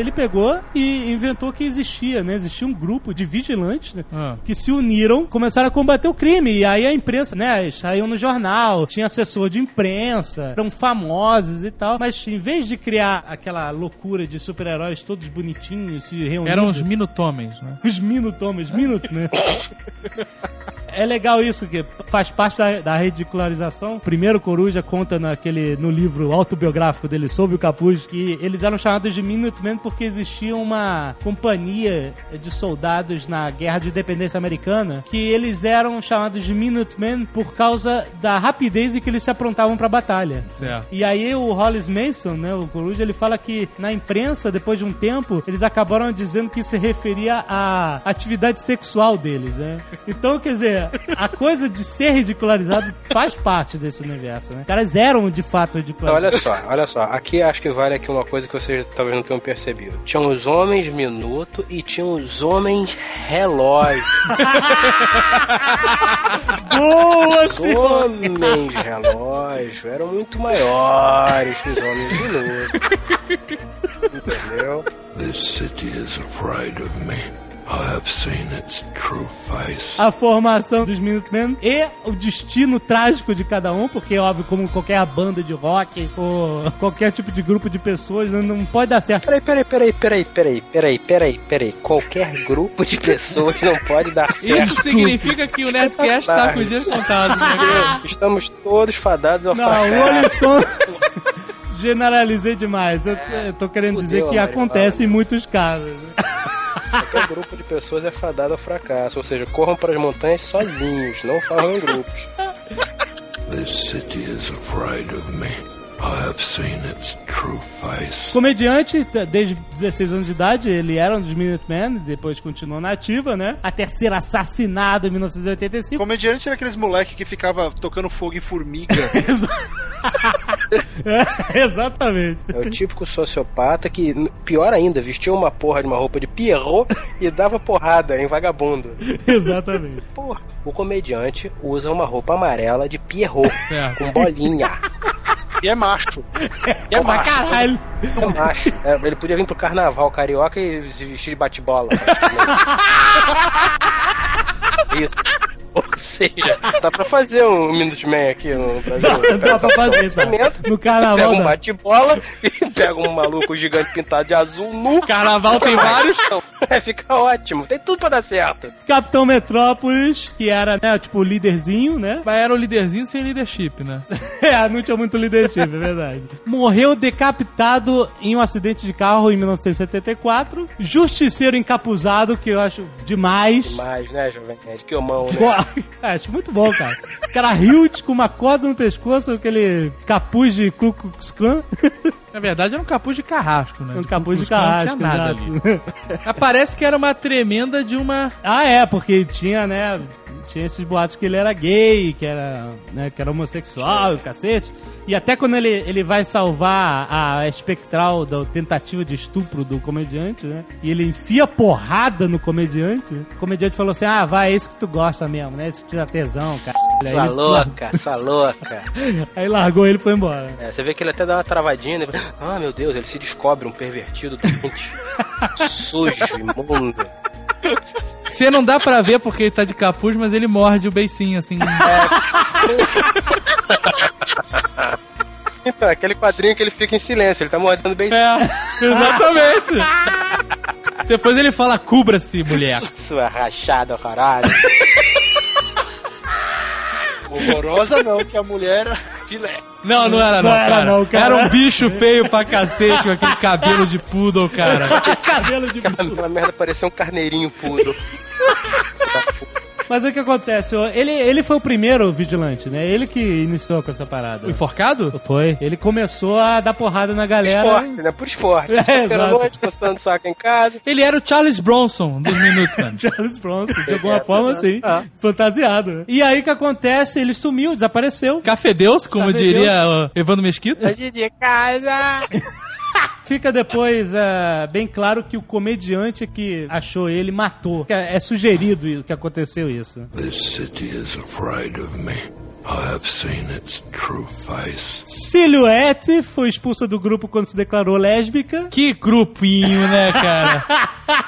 Ele pegou e inventou que existia, né? Existia um grupo de vigilantes né? Ah. que se uniram, começaram a combater o crime. E aí a imprensa, né? Saiu no jornal, tinha assessor de imprensa, eram famosos e tal. Mas em vez de criar aquela loucura de super-heróis todos bonitinhos, se reunindo... Eram os minutomens, né? Os Minutomers, Minute, né? É legal isso, que faz parte da, da ridicularização. Primeiro Coruja conta naquele, no livro autobiográfico dele, Sob o Capuz, que eles eram chamados de Minutemen porque existia uma companhia de soldados na Guerra de Independência Americana que eles eram chamados de Minutemen por causa da rapidez em que eles se aprontavam pra batalha. Certo. E aí o Hollis Mason, né, o Coruja, ele fala que na imprensa, depois de um tempo, eles acabaram dizendo que se referia à atividade sexual deles, né? Então, quer dizer, a coisa de ser ridicularizado faz parte desse universo, né? Os caras eram de fato Então, ridicularizados. olha só, olha só. Aqui acho que vale aqui uma coisa que vocês talvez não tenham percebido. Tinham os homens minuto e tinham os homens relógio. Boa, Os senhor! homens relógio eram muito maiores que os homens minuto. Entendeu? This city is afraid of me. I have seen its true face. A formação dos Minutemen e o destino trágico de cada um, porque, óbvio, como qualquer banda de rock ou qualquer tipo de grupo de pessoas, não, não pode dar certo. Peraí, peraí, peraí, peraí, peraí, peraí, peraí, peraí. Qualquer grupo de pessoas não pode dar certo. Isso significa que o Nerdcast tá com os dias contados, né? Estamos todos fadados ao Não, o. Rolling. Generalizei demais. Eu, tô- eu tô querendo Fudeu, dizer que Mario, acontece em muitos casos. Qualquer grupo de pessoas é fadado ao fracasso. Ou seja, corram para as montanhas sozinhos, não façam em grupos. This city is afraid of me. I have seen its true face. Comediante, desde 16 anos de idade, ele era um dos Minutemen, depois continuou na ativa, né? Até ser assassinado em 1985. Comediante era aqueles moleque que ficava tocando fogo em formiga. É, exatamente. É o típico sociopata que, pior ainda, vestia uma porra de uma roupa de Pierrot e dava porrada em vagabundo. Exatamente. Porra. O comediante usa uma roupa amarela de Pierrot, Certo. com bolinha. E é macho. E é Pra macho. caralho. É macho. É, ele podia vir pro carnaval carioca e se vestir de bate-bola. Isso. Ou seja, dá pra fazer um Minuteman aqui no Brasil. Dá pra fazer, tá? No Pega carnaval. um dá. bate-bola e pega um maluco gigante pintado de azul nu. Carnaval tem vários. É, fica ótimo. Tem tudo pra dar certo. Capitão Metrópolis, que era, né, tipo, o líderzinho, né? Mas era o líderzinho sem leadership, né? É, não tinha muito leadership, é verdade. Morreu decapitado em um acidente de carro em 1974. Justiceiro encapuzado, que eu acho demais. Mas, né, Jovem Nerd? Que mão, né? É, acho muito bom, cara. O cara Hilt com uma corda no pescoço, aquele capuz de Ku Klux Klan. Na verdade, era um capuz de carrasco, né? Um De capuz de carrasco, Não tinha nada ali. Mas Parece que era uma tremenda de uma. Ah, é, porque tinha, né? Tinha esses boatos que ele era gay, que era, né, que era homossexual, e o cacete. E até quando ele, ele vai salvar a espectral da tentativa de estupro do comediante, né? E ele enfia porrada no comediante. O comediante falou assim: Ah, vai, é isso que tu gosta mesmo, né? Isso que te dá tesão, cara. Sua ele- louca, sua louca. aí largou ele e foi embora. É, você vê que ele até dá uma travadinha. Né? Ah, meu Deus, ele se descobre um pervertido doente. Sujo, imundo. Você não dá pra ver porque ele tá de capuz, mas ele morde o beicinho, assim. Então, é aquele quadrinho que ele fica em silêncio, ele tá mordendo bem É, exatamente. Depois ele fala, cubra-se, mulher. sua rachada, caralho. Horrorosa não, que a mulher filé. Não, não era não, Não era cara. não, cara. Era um bicho feio pra cacete com aquele cabelo de poodle, cara. Cabelo de Aquela merda parecia um carneirinho pudo. Mas o que acontece? Ele, ele foi o primeiro vigilante, né? Ele que iniciou com essa parada. Enforcado? Foi. Ele começou a dar porrada na galera. Esporte, né? Por esporte. É, noite, coçando saco em casa. Ele era o Charles Bronson dos Minutemen. Charles Bronson, de alguma forma assim, fantasiado. E aí o que acontece? Ele sumiu, desapareceu. Cafedeus, como Cafedeus. diria o Evandro Mesquita. de casa. Fica depois é, bem claro que o comediante que achou ele matou. É, é sugerido que aconteceu isso. This city is afraid of me. I have seen its true face. Silhouette foi expulsa do grupo quando se declarou lésbica. Que grupinho, né, cara?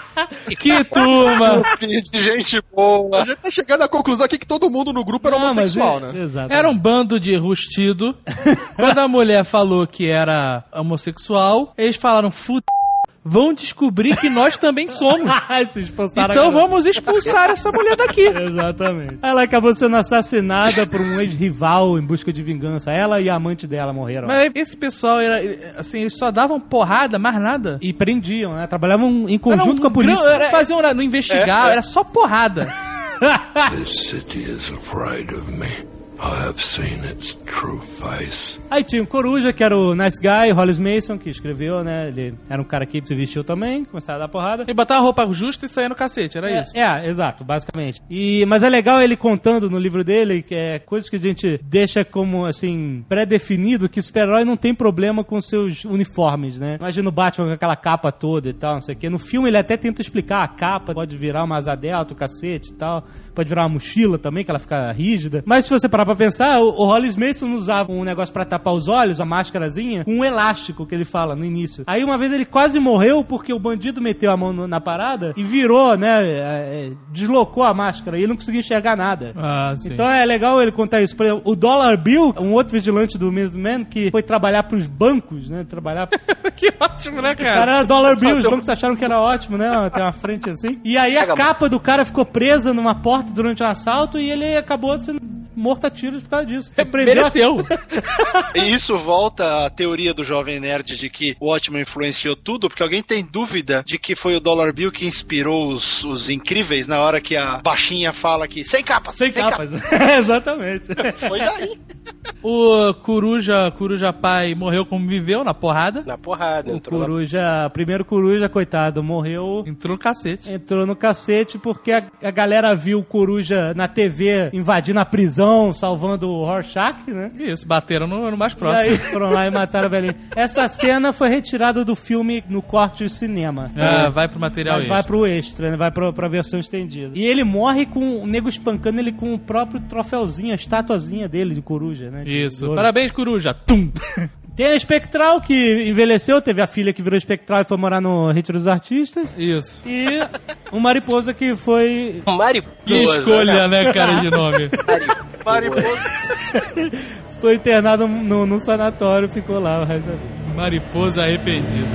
que turma. De gente boa. A gente tá chegando à conclusão aqui que todo mundo no grupo era Não, mas homossexual, é- né? Exato. Era um bando de rustido. Quando a mulher falou que era homossexual, eles falaram, fut... Vão descobrir que nós também somos. Então vamos expulsar essa mulher daqui. Exatamente. Ela acabou sendo assassinada por um ex-rival em busca de vingança. Ela e a amante dela morreram. Mas esse pessoal, era, assim, eles só davam porrada, mais nada. E prendiam, né? Trabalhavam em conjunto Era um com a polícia. era- faziam, não investigar, era só porrada. This city is afraid of me. I have seen its true face. Aí tinha o Coruja, que era o Nice Guy, Hollis Mason, que escreveu, né? Ele era um cara que se vestiu também, começava a dar porrada. Ele botava roupa justa e saía no cacete, era isso. É, é, exato, basicamente. E, mas é legal ele contando no livro dele que é coisas que a gente deixa como, assim, pré-definido que super-herói não tem problema com seus uniformes, né? Imagina o Batman com aquela capa toda e tal, não sei o quê. No filme ele até tenta explicar a capa, pode virar uma asa delta, o cacete e tal. Pode virar uma mochila também, que ela fica rígida. Mas se você parar pra pensar, o, o Hollis Mason usava um negócio pra tapar os olhos, a máscarazinha, com um elástico que ele fala no início. Aí uma vez ele quase morreu porque o bandido meteu a mão no- na parada e virou, né? é, é, deslocou a máscara e ele não conseguia enxergar nada. Ah, sim. Então é legal ele contar isso. Por exemplo, o Dollar Bill, um outro vigilante do Minuteman que foi trabalhar pros bancos, né? Trabalhar. que ótimo, né, O cara era Dollar Bill, os bancos acharam que era ótimo, né? Tem uma frente assim. E aí a capa do cara ficou presa numa porta durante um assalto e ele acabou sendo morto a tiros por causa disso. A- Mereceu. E isso volta à teoria do Jovem Nerd de que o Watchmen influenciou tudo, porque alguém tem dúvida de que foi o Dollar Bill que inspirou os, os incríveis na hora que a baixinha fala que sem capas, Sem capas. Exatamente. Foi daí. O Coruja, Coruja Pai morreu como viveu, na porrada. Na porrada, O entrou na- coruja, primeiro coruja, coitado, morreu. Entrou no cacete. Entrou no cacete porque a, a galera viu o coruja na TV invadindo a prisão, salvando o Rorschach, né? Isso, bateram no, no mais E próximo. aí foram lá e mataram o velhinho. Essa cena foi retirada do filme no corte de cinema. Ah, vai pro material Vai, vai extra. pro extra, né? Vai pro, pra versão estendida. E ele morre com o nego espancando ele com o próprio troféuzinho, a estatuazinha dele de coruja, né? Isso. Parabéns, Coruja. Tum. Tem a Espectral, que envelheceu, teve a filha que virou Espectral e foi morar no Retiro dos Artistas. Isso. E o Mariposa que foi. Mariposa. Que escolha, né, cara, de nome. Mariposa. Foi internado no, no sanatório, ficou lá o resto da vida. Mariposa arrependida.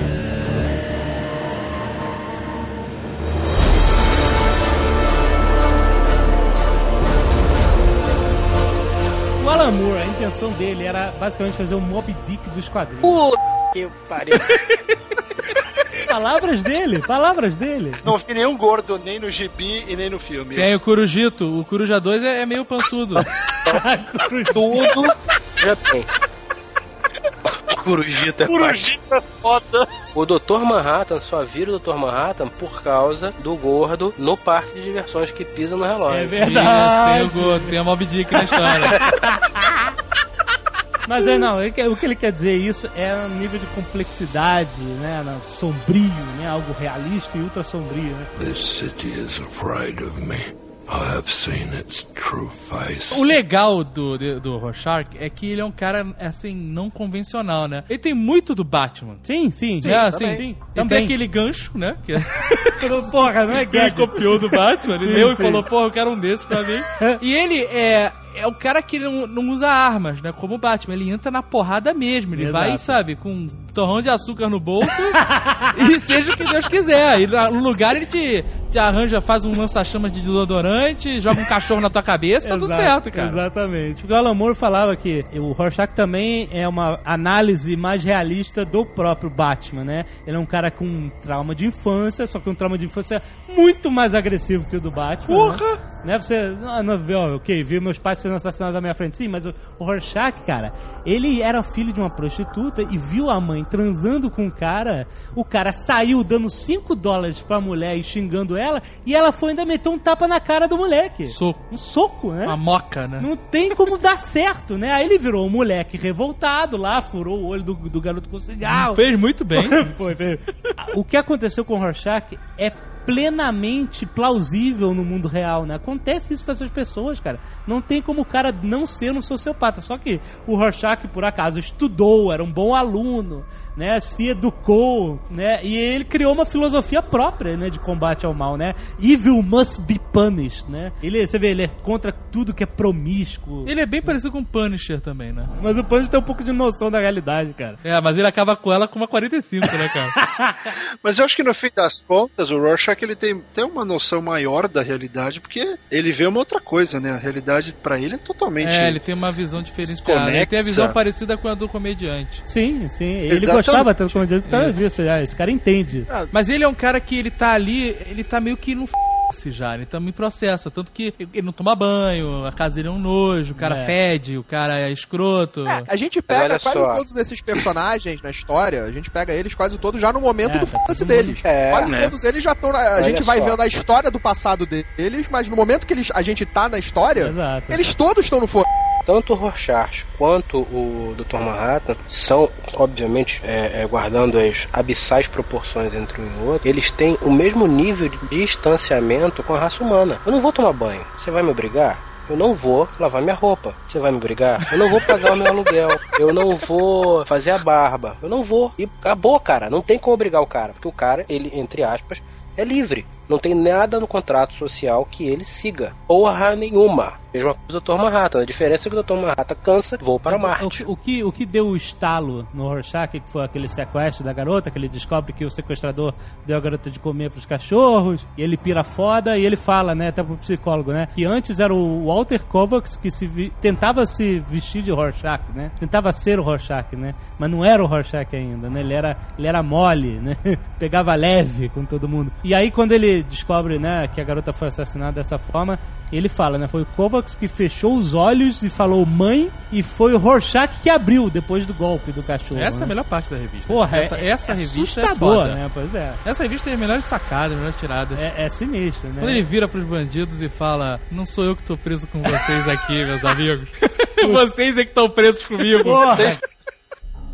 O Alan Moore, a intenção dele era basicamente fazer um Mob Dick dos quadrinhos. Puta que pariu. Palavras dele, palavras dele. Não vi nenhum gordo nem no gibi e nem no filme. Tem o Corujito. O Coruja 2 é, é meio pançudo. Tudo já tem. Corujita. Corujita foda. O Dr. Manhattan só vira o Dr. Manhattan por causa do gordo no parque de diversões que pisa no relógio. É Isso, tem verdade. o Gordo, tem a Mob Dick na história. Mas é não, é o que ele quer dizer isso é um nível de complexidade, né, sombrio, né, algo realista e ultra sombrio, né? This city is afraid of me. I have seen its true face. O legal do, do, do Rorschach é que ele é um cara, assim, não convencional, né? Ele tem muito do Batman. Sim, sim, é, assim, também. sim. Ele também. tem aquele gancho, né? Que Porra, não é que ele copiou do Batman. Ele Sim, leu e sim. falou, pô, eu quero um desses pra mim. e ele é... É o cara que não, não usa armas, né? Como o Batman. Ele entra na porrada mesmo. Ele Exato. vai, sabe, com torrão de açúcar no bolso e seja o que Deus quiser. E no lugar ele te, te arranja, faz um lança-chamas de desodorante, joga um cachorro na tua cabeça, tá tudo Exato, certo, cara. Exatamente. O Alan Moore falava que o Rorschach também é uma análise mais realista do próprio Batman, né? Ele é um cara com um trauma de infância, só que um trauma de infância muito mais agressivo que o do Batman. Porra! Né? Você, não, não, ó, ok, viu meus pais sendo assassinados na minha frente, sim, mas o, o Rorschach, cara, ele era filho de uma prostituta e viu a mãe transando com o cara, o cara saiu dando 5 dólares pra mulher e xingando ela, e ela foi ainda meter um tapa na cara do moleque. Soco. Um soco, né? Uma moca, né? Não tem como dar certo, né? Aí ele virou um moleque revoltado lá, furou o olho do, do garoto com cigarro. Fez muito bem. Foi, foi. O que aconteceu com o Rorschach é plenamente plausível no mundo real, né? Acontece isso com essas pessoas, cara. Não tem como o cara não ser um sociopata. Só que o Rorschach, por acaso, estudou, era um bom aluno, né? Se educou, né? E ele criou uma filosofia própria, né? De combate ao mal, né? Evil must be punished, né? Ele, você vê, ele é contra tudo que é promíscuo. Ele é bem parecido com o Punisher também, né? Mas o Punisher tem um pouco de noção da realidade, cara. É, mas ele acaba com ela com uma 45, né, cara? Mas eu acho que no fim das contas, o Rorschach ele tem, tem uma noção maior da realidade, porque ele vê uma outra coisa, né? A realidade pra ele é totalmente. é, ele tem uma visão diferenciada. Ele tem a visão parecida com a do comediante. Sim, sim. Ele Exatamente. Gostava tanto como diante por causa disso. Já. Esse cara entende. Mas ele é um cara que ele tá ali, ele tá meio que no f já, ele tá em processo. Tanto que ele não toma banho, a casa dele é um nojo, o cara É. fede, o cara é escroto. É, a gente pega quase só. todos esses personagens na história, a gente pega eles quase todos já no momento É, do tá mundo- deles. É, quase né? todos eles já estão. A Olha gente vai só. vendo a história do passado deles, mas no momento que eles, a gente tá na história, Exato. eles todos estão no foda. Tanto o Rorschach quanto o Dr. Manhattan são, obviamente, é, é, guardando as abissais proporções entre um e outro, eles têm o mesmo nível de distanciamento com a raça humana. Eu não vou tomar banho. Você vai me obrigar? Eu não vou lavar minha roupa. Você vai me obrigar? Eu não vou pagar o meu aluguel. Eu não vou fazer a barba. Eu não vou. E acabou, cara. Não tem como obrigar o cara. Porque o cara, ele, entre aspas, é livre. Não tem nada no contrato social que ele siga. Porra nenhuma. Mesma coisa do Dr. Manhattan. A diferença é que o Dr. Manhattan cansa, vou para O, Marte. o que, o que deu o estalo no Rorschach, que foi aquele sequestro da garota, que ele descobre que o sequestrador deu a garota de comer pros cachorros, e ele pira foda, e ele fala, né, até pro psicólogo, né, que antes era o Walter Kovacs que se vi- tentava se vestir de Rorschach, né, tentava ser o Rorschach, né, mas não era o Rorschach ainda, né, ele era, ele era mole, né, pegava leve com todo mundo. E aí quando ele descobre, né, que a garota foi assassinada dessa forma, ele fala, né, foi o Kovacs que fechou os olhos e falou mãe, e foi o Rorschach que abriu depois do golpe do cachorro. Essa é a né? melhor parte da revista. Porra, essa, é, essa é revista é assustador, foda. né? Pois é. Essa revista tem as melhores sacadas, as melhores tiradas. É, é sinistro, né? Quando ele vira pros bandidos e fala: Não sou eu que tô preso com vocês aqui, meus amigos. vocês é que estão presos comigo. Porra!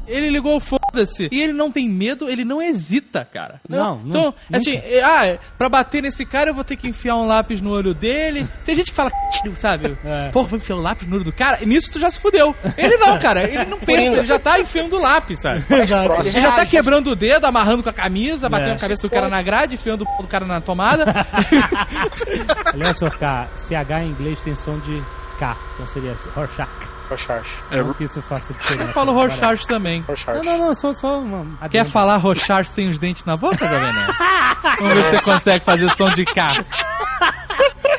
Ele ligou o foda-se. E ele não tem medo, ele não hesita, cara. Não, não, Então, nunca. assim, ah, pra bater nesse cara eu vou ter que enfiar um lápis no olho dele. Tem gente que fala, sabe? É. Porra, vou enfiar o lápis no olho do cara. E nisso tu já se fudeu. Ele não, cara. Ele não pensa, ele já tá enfiando o lápis, sabe? Exato. Ele já tá quebrando o dedo, amarrando com a camisa, batendo É. a cabeça do cara na grade, enfiando o pau do cara na tomada. Aliás, senhor K, CH em inglês tem som de K, então seria assim, Rorschach. Rorschach. Não que isso faça diferença. Eu falo Rorschach também. Rorschach. Não, não, não, só, só uma... Quer adendo. falar Rorschach sem os dentes na boca, Jovem Nerd? Vamos ver se você consegue fazer som de K.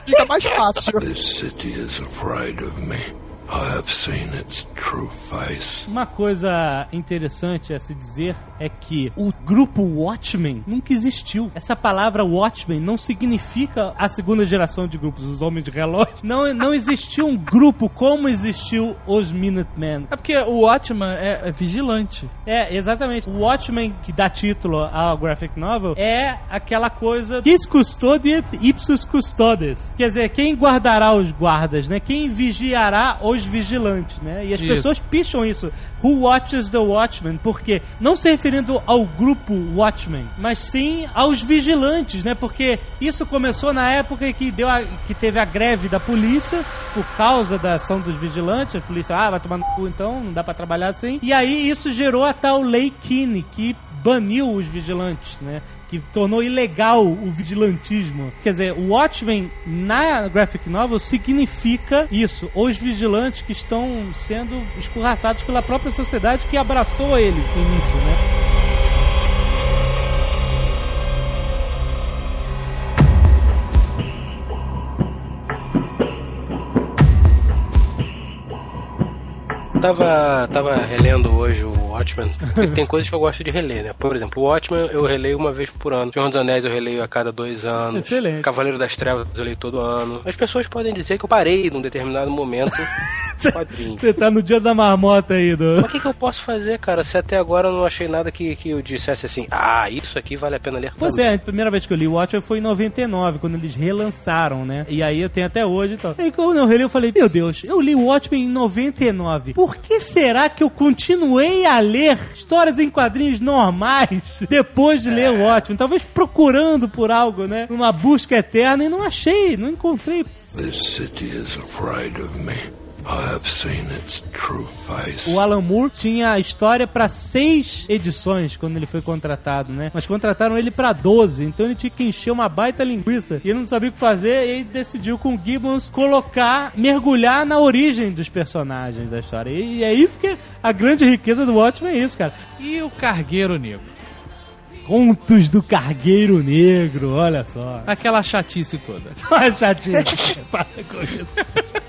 Fica mais fácil. This city is afraid of me. I have seen its true face. Uma coisa interessante a se dizer é que o grupo Watchmen nunca existiu. Essa palavra Watchmen não significa a segunda geração de grupos, os Homens de Relógio. Não, não existiu um grupo como existiu os Minutemen. É porque o Watchman é, é vigilante. É, exatamente. O Watchmen, que dá título ao graphic novel, é aquela coisa quis custodiet ipsus custodes. Quer dizer, quem guardará os guardas, né? Quem vigiará os vigilantes, né? E as Isso. pessoas picham isso. Who watches the Watchmen? Porque não se referindo ao grupo Watchmen, mas sim aos vigilantes, né? Porque isso começou na época que deu a, que teve a greve da polícia por causa da ação dos vigilantes. A polícia, ah, vai tomar no cu então, não dá pra trabalhar assim. E aí isso gerou a tal Lei Keane, que baniu os vigilantes, né? Que tornou ilegal o vigilantismo. Quer dizer, o Watchmen na graphic novel significa isso: os vigilantes que estão sendo escorraçados pela própria sociedade que abraçou eles no início, né? Tava, tava relendo hoje o Watchmen. porque tem coisas que eu gosto de reler, né? Por exemplo, o Watchmen eu releio uma vez por ano. Senhor dos Anéis eu releio a cada dois anos. Excelente. Cavaleiro das Trevas eu leio todo ano. As pessoas podem dizer que eu parei num determinado momento. Você tá no dia da marmota aí, do. Mas o que, que eu posso fazer, cara? Se até agora eu não achei nada que, que eu dissesse assim, ah, isso aqui vale a pena ler Pois também. é, a primeira vez que eu li o Watchmen foi em 99, quando eles relançaram, né? E aí eu tenho até hoje e tal. E quando eu reli, eu falei, meu Deus, eu li o Watchmen em 99. Por que será que eu continuei a ler histórias em quadrinhos normais depois de ler o Watchmen? Talvez procurando por algo, né? Numa busca eterna e não achei, não encontrei. This city is afraid of me. I have seen its true face. O Alan Moore tinha a história pra seis edições quando ele foi contratado, né? Mas contrataram ele pra 12, então ele tinha que encher uma baita linguiça. E ele não sabia o que fazer e decidiu com o Gibbons colocar, mergulhar na origem dos personagens da história. E é isso que a grande riqueza do Watchmen é isso, cara. E o Cargueiro Negro? Contos do Cargueiro Negro, olha só. Aquela chatice toda. Olha chatinho. Para com isso.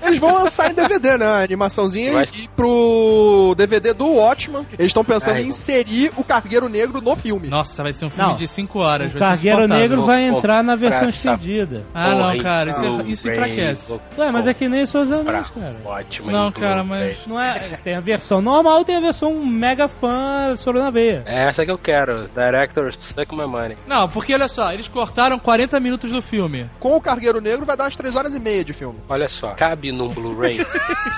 Eles vão lançar em DVD, né? A animaçãozinha Vai. e pro DVD do Watchman. Eles estão pensando Ai, em inserir o Cargueiro Negro no filme. Nossa, vai ser um filme Não. de 5 horas. O vai ser Cargueiro. Negro vai entrar na versão estendida. Ah, não, cara, isso, então, isso enfraquece. Ué, mas é que nem Seus Anéis, cara. Watchmen Não, cara, mas-. Não é, tem a versão normal tem a versão mega fã soro na veia. É essa que eu quero. Directors, suck my money. Não, porque olha só, eles cortaram 40 minutos do filme. Com o Cargueiro Negro vai dar umas 3 horas e meia de filme. Olha só, cabe num Blu-ray.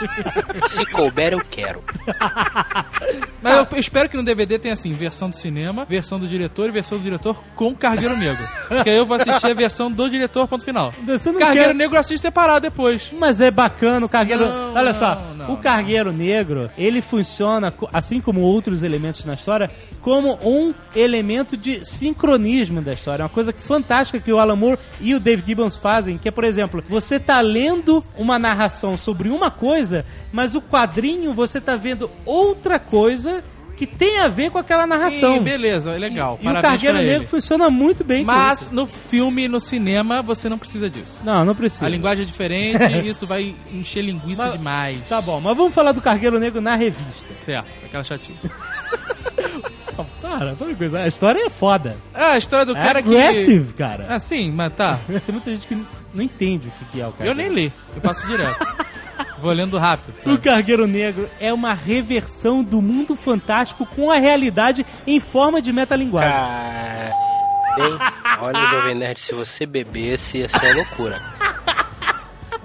Se couber, eu quero. Mas eu espero que no DVD tenha assim, versão do cinema, versão do diretor e versão do diretor com Cargueiro Negro. Porque aí eu vou assistir a versão do diretor, ponto final. Cargueiro quer- Negro eu assisto separado depois. Mas é bacana o cargueiro. Não, Olha não, só, não, o cargueiro negro, ele funciona, assim como outros elementos na história, como um elemento de sincronismo da história. Uma coisa fantástica que o Alan Moore e o Dave Gibbons fazem, que é, por exemplo, você tá lendo uma narração sobre uma coisa, mas o quadrinho você tá vendo outra coisa que tem a ver com aquela narração. Sim, beleza, é legal. E o Parabéns Cargueiro Negro funciona muito bem Mas no filme, no cinema, você não precisa disso. Não, não precisa. A linguagem é diferente e isso vai encher linguiça Mas- demais. Tá bom, mas vamos falar do Cargueiro Negro na revista. Certo, aquela chatice. Cara, para coisa, a história é foda. Ah, a história do É cara que... aggressive, cara. Ah, sim, mas tá. Tem muita gente que não entende o que é o Cargueiro. Eu nem li, eu passo direto. Vou lendo rápido, O sabe? Cargueiro Negro é uma reversão do mundo fantástico com a realidade em forma de metalinguagem. Hein? Olha, Jovem Nerd, se você bebesse, ia ser uma loucura.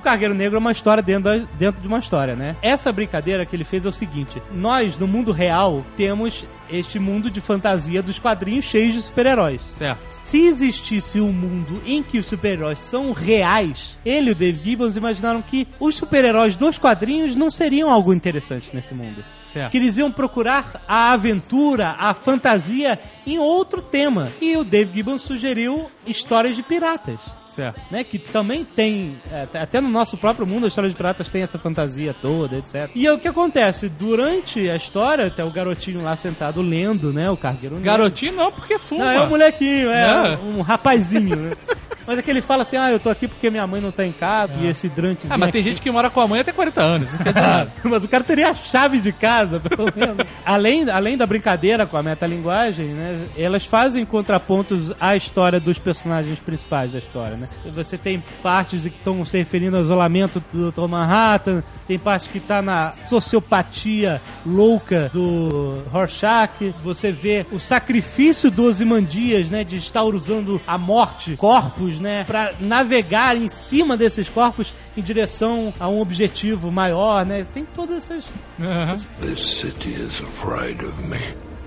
O Cargueiro Negro é uma história dentro, da- dentro de uma história, né? Essa brincadeira que ele fez é o seguinte: nós, no mundo real, temos este mundo de fantasia dos quadrinhos cheios de super-heróis. Certo. Se existisse um mundo em que os super-heróis são reais, ele e o Dave Gibbons imaginaram que os super-heróis dos quadrinhos não seriam algo interessante nesse mundo. Certo. Que eles iam procurar a aventura, a fantasia em outro tema. E o Dave Gibbons sugeriu histórias de piratas. Certo. né? Que também tem, é, até no nosso próprio mundo, a história de piratas tem essa fantasia toda, etc. E é o que acontece, durante a história, tem o garotinho lá sentado lendo, né? O cargueiro negro. Garotinho não, porque fuma. Não, é um molequinho, é um rapazinho, né? Mas é que ele fala assim, ah, eu tô aqui porque minha mãe não tá em casa, e esse Drante... Ah, mas tem gente que mora com a mãe até 40 anos. Isso quer dizer nada. mas o cara teria a chave de casa, pelo menos. além, além da brincadeira com a metalinguagem, né? Elas fazem contrapontos à história dos personagens principais da história, né? Você tem partes que estão se referindo ao isolamento do Dr. Manhattan, tem parte que tá na sociopatia louca do Rorschach, você vê o sacrifício dos Imandias, né? De estar usando a morte, corpos, né? Pra navegar em cima desses corpos em direção a um objetivo maior, né? Tem todas essas... Aham. This city is afraid of me.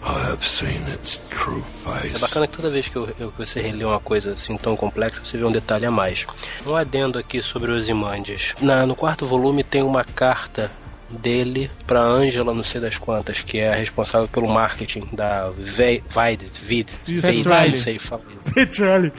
I have seen its true É bacana que toda vez que, eu, eu- que você relê uma coisa assim tão complexa, você vê um detalhe a mais. Um adendo aqui sobre os Imandias. Na, no quarto volume tem uma carta dele pra Angela, não sei das quantas, que é a responsável pelo marketing da Vide, Vid, Petrelli. não sei falar isso. Petrelli.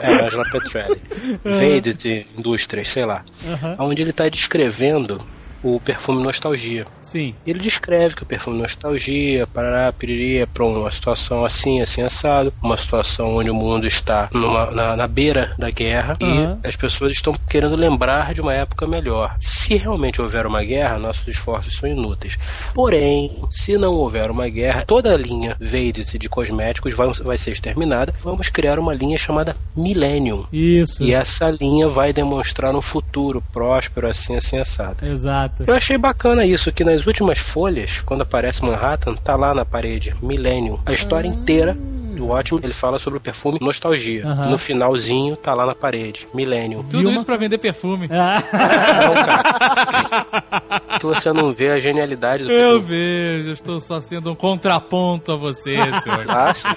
É, Angela Petrelli. Vedit Indústrias, sei lá. Aham. Onde ele está descrevendo o perfume Nostalgia. Sim. Ele descreve que o perfume Nostalgia, parará, piriri, é para uma situação assim, assim, assado, uma situação onde o mundo está numa- na, na beira da guerra Aham. e as pessoas estão querendo lembrar de uma época melhor. Se realmente houver uma guerra, nossos esforços são inúteis. Porém, se não houver uma guerra, toda a linha Veidit de cosméticos vai, vai ser exterminada. Vamos criar uma linha chamada Millennium. Isso. E essa linha vai demonstrar um futuro próspero, assim, assim, assado. Exato. Eu achei bacana isso, que nas últimas folhas, quando aparece Manhattan, tá lá na parede, Millennium. A história inteira do ótimo, ele fala sobre o perfume Nostalgia. Aham. No finalzinho, tá lá na parede, Millennium. Tudo Viu isso pra vender perfume. Ah, Que você não vê a genialidade do Eu perfume. vejo, eu estou só sendo um contraponto a você, senhor. Ah, sim.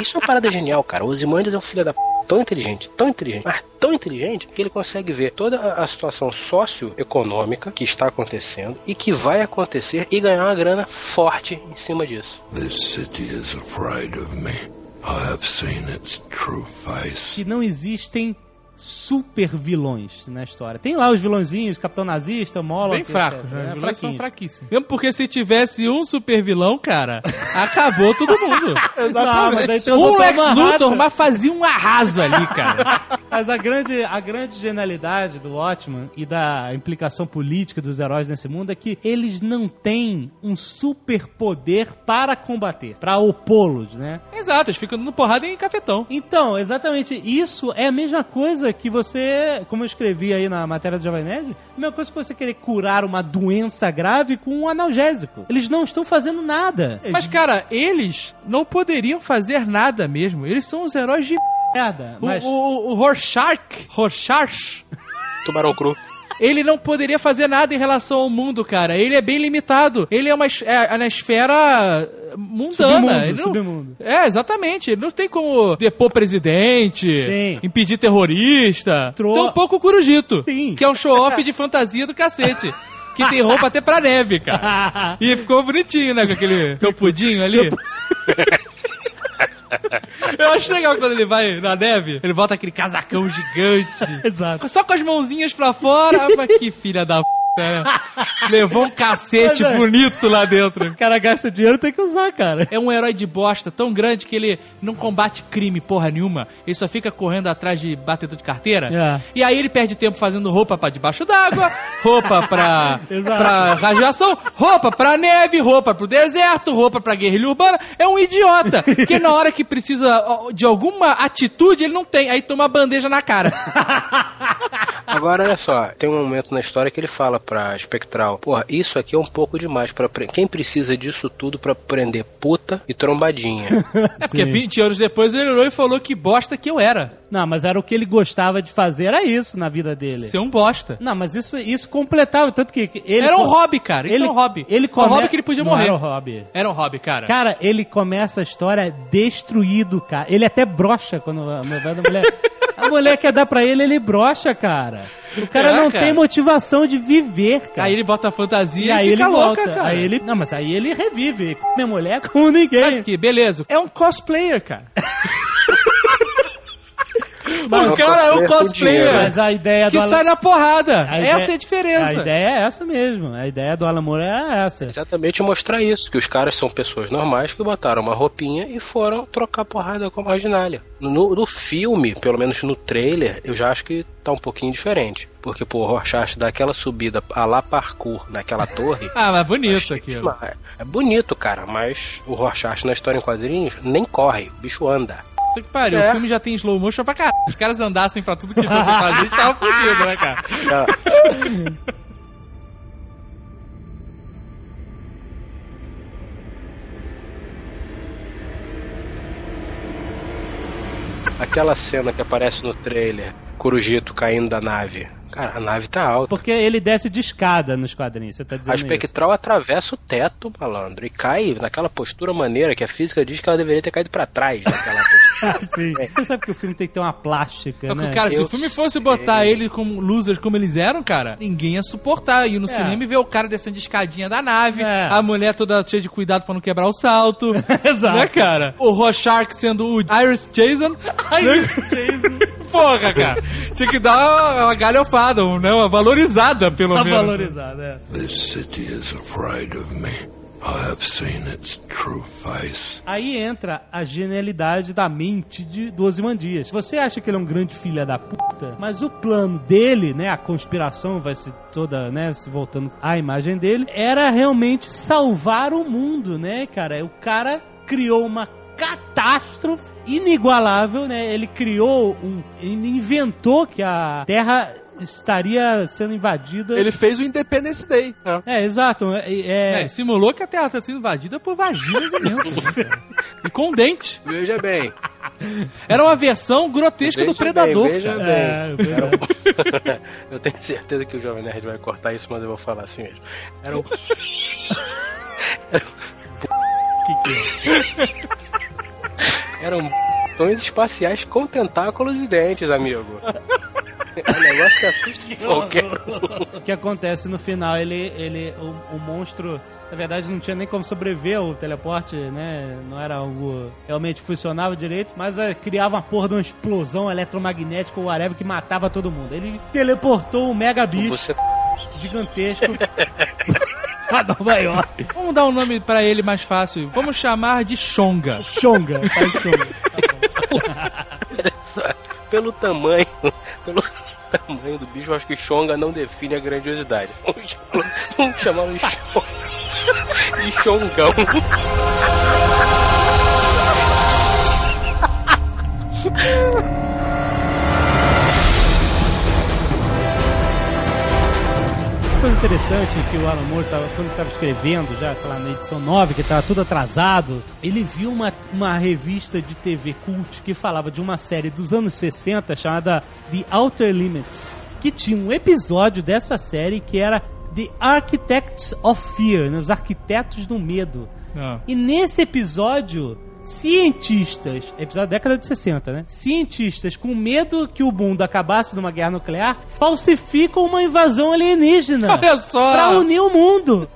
Isso é uma parada genial, cara. O Ozymandias é um filho da p... tão inteligente, tão inteligente, mas tão inteligente que ele consegue ver toda a situação socioeconômica que está acontecendo e que vai acontecer e ganhar uma grana forte em cima disso. This city is afraid of me. I have seen its true face. que não existem super vilões na história. Tem lá os vilõezinhos, Capitão Nazista, Moloch... Bem fracos, né? Os vilões são fraquíssimos. Mesmo porque se tivesse um super vilão, cara, acabou todo mundo. Não, mas aí tem o Um Dr. Lex. Luthor, mas fazia um arraso ali, cara. Mas a grande, a grande genialidade do Watchman e da implicação política dos heróis nesse mundo é que eles não têm um superpoder para combater, para opô-los, né? Exato, eles ficam dando porrada em cafetão. Então, exatamente, isso é a mesma coisa que você, como eu escrevi aí na matéria do Jovem Nerd, a mesma coisa que você querer curar uma doença grave com um analgésico. Eles não estão fazendo nada. Mas, cara, eles não poderiam fazer nada mesmo. Eles são os heróis de merda. O, Mas... o, o Rorschach, Rorschach, Tubarão cru. Ele não poderia fazer nada em relação ao mundo, cara. Ele é bem limitado. Ele é uma es- é, na esfera mundana. Submundo, não- submundo. É, exatamente. Ele não tem como depor presidente, Sim. impedir terrorista. Tro- um pouco o Curujito, Sim. que é um show-off de fantasia do cacete. Que tem roupa até pra neve, cara. E ficou bonitinho, né? Com aquele felpudinho ali. Eu acho legal quando ele vai na neve, ele bota aquele casacão gigante. Exato. Só com as mãozinhas pra fora. Mas que filha da p, né? Levou um cacete Mas é. bonito lá dentro. O cara gasta dinheiro, tem que usar, cara. É um herói de bosta tão grande que ele não combate crime porra nenhuma. Ele só fica correndo atrás de batedor de carteira. É. E aí ele perde tempo fazendo roupa pra debaixo d'água, roupa pra, pra radiação, roupa pra neve, roupa pro deserto, roupa pra guerrilha urbana. É um idiota. Que na hora que precisa de alguma atitude, ele não tem. Aí toma a bandeja na cara. Agora, olha só, tem um momento na história que ele fala pra Espectral, porra, isso aqui é um pouco demais para quem precisa disso tudo pra prender puta e trombadinha. É porque Sim. 20 anos depois ele olhou e falou que bosta que eu era. Não, mas era o que ele gostava de fazer, era isso na vida dele. Ser um bosta. Não, mas isso, isso completava, tanto que ele... Era um hobby, cara. Isso ele, é um hobby. Ele É um come... hobby que ele podia Não morrer. era um hobby. Era um hobby, cara. Cara, ele começa a história destruído, cara. Ele até brocha quando a mulher... A mulher, quer dar pra ele, ele brocha, cara. O cara É, não cara. tem motivação de viver, cara. Aí ele bota a fantasia e e, aí ele fica louca, volta. cara. Aí ele... Não, mas aí ele revive. Minha mulher como ninguém. Mas que, beleza. É um cosplayer, cara. O cara é um cosplayer com cosplayer. Mas a ideia que do Alan- sai na porrada. a Essa ideia- é a diferença. A ideia é essa mesmo. A ideia do Alan Moore é essa. Exatamente mostrar isso, que os caras são pessoas normais que botaram uma roupinha e foram trocar porrada com a marginália. No, no filme, pelo menos no trailer, eu já acho que tá um pouquinho diferente. Porque, pô, o Rorschach dá aquela subida a lá parkour naquela torre. Ah, mas bonito achei aquilo. demais. É bonito, cara, mas o Rorschach na história em quadrinhos nem corre, o bicho anda. Puta que pariu, É. o filme já tem slow motion pra caralho. Se os caras andassem pra tudo que você fazia, a gente tava fudido, né, cara? Aquela cena que aparece no trailer, Corujito caindo da nave. Cara, a nave tá alta. Porque ele desce de escada nos quadrinhos, você tá dizendo A isso. espectral atravessa o teto, malandro, e cai naquela postura maneira que a física diz que ela deveria ter caído pra trás naquela postura. Sim. Você sabe que o filme tem que ter uma plástica, É né? cara, se Eu o filme fosse botar ele como losers como eles eram, cara, ninguém ia suportar. Ir no cinema e ver o cara descendo de escadinha da nave, É. a mulher toda cheia de cuidado pra não quebrar o salto. Exato. Né, cara? O Rorschach sendo o Iris Jason. Iris Jason. Porra, cara. Tinha que dar uma, uma galhofada, né? Uma valorizada, pelo Tá menos. valorizado, é. This city is afraid of me. Aí entra a genialidade da mente de Ozymandias. Você acha que ele é um grande filho da puta, mas o plano dele, né, a conspiração vai se toda, né, se voltando à imagem dele, era realmente salvar o mundo, né, cara? O cara criou uma catástrofe inigualável, né? Ele criou um, ele inventou que a Terra estaria sendo invadida. Ele fez o Independence Day. É, exato. É, é- É, ele simulou que a Terra tá sendo invadida por vaginas imensas. e com dente. Veja bem. Era uma versão grotesca do Veja Predador, bem, veja cara. bem. é, pois é. eu tenho certeza que o Jovem Nerd vai cortar isso, mas eu vou falar assim mesmo. Era um. Eram botões espaciais com tentáculos e dentes, amigo. É um negócio que assusta qualquer um. O que acontece no final, ele, ele, o, o monstro, na verdade, não tinha nem como sobreviver o teleporte, né? Não era algo realmente funcionava direito, mas eh, criava uma porra de uma explosão eletromagnética ou whatever que matava todo mundo. Ele teleportou um mega bicho Você gigantesco a Nova York. Vamos dar um nome pra ele mais fácil. Vamos chamar de Xonga. Xonga, faz Xonga. pelo tamanho, pelo tamanho do bicho, eu acho que Xonga não define a grandiosidade. Vamos chamar- de Xonga. De Xongão. coisa interessante que o Alan Moore, tava, quando estava escrevendo já, sei lá, na edição 9, que estava tudo atrasado, ele viu uma, uma revista de TV cult que falava de uma série dos anos 60 chamada The Outer Limits, que tinha um episódio dessa série que era The Architects of Fear, né, os arquitetos do medo. Ah. E nesse episódio, cientistas, episódio da década de 60, né? Cientistas com medo que o mundo acabasse numa guerra nuclear, falsificam uma invasão alienígena Olha só! pra unir o mundo.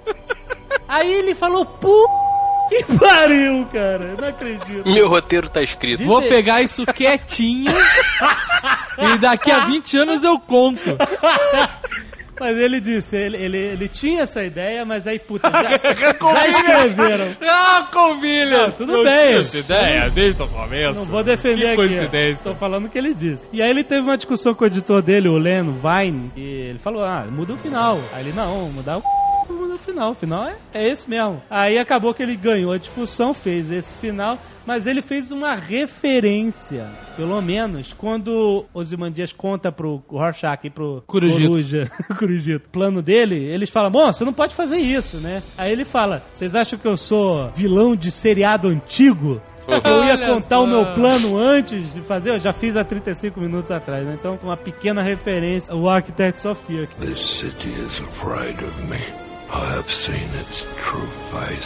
Aí ele falou, pu que pariu, cara. Não acredito. Meu roteiro tá escrito. Vou pegar isso quietinho e daqui a 20 anos eu conto. Mas ele disse, ele, ele, ele tinha essa ideia, mas aí, puta, já, já escreveram. Ah, Convilha! Não, tudo bem. Essa ideia desde o começo. Não vou defender Que aqui. coincidência. Tô falando o que ele disse. E aí ele teve uma discussão com o editor dele, o Leno Vine, e ele falou: ah, muda o final. Aí ele, não, mudar o c... muda o final. O final é, é esse mesmo. Aí acabou que ele ganhou a discussão, fez esse final. Mas ele fez uma referência, pelo menos, quando Ozymandias conta pro Rorschach e pro Corujito. Coruja, Corujito, o plano dele, eles falam, bom, você não pode fazer isso, né? Aí ele fala, vocês acham que eu sou vilão de seriado antigo? Eu ia contar o meu plano antes de fazer, eu já fiz há 35 minutos atrás, né? Então, uma pequena referência ao Architects of Fear. This city is afraid of me.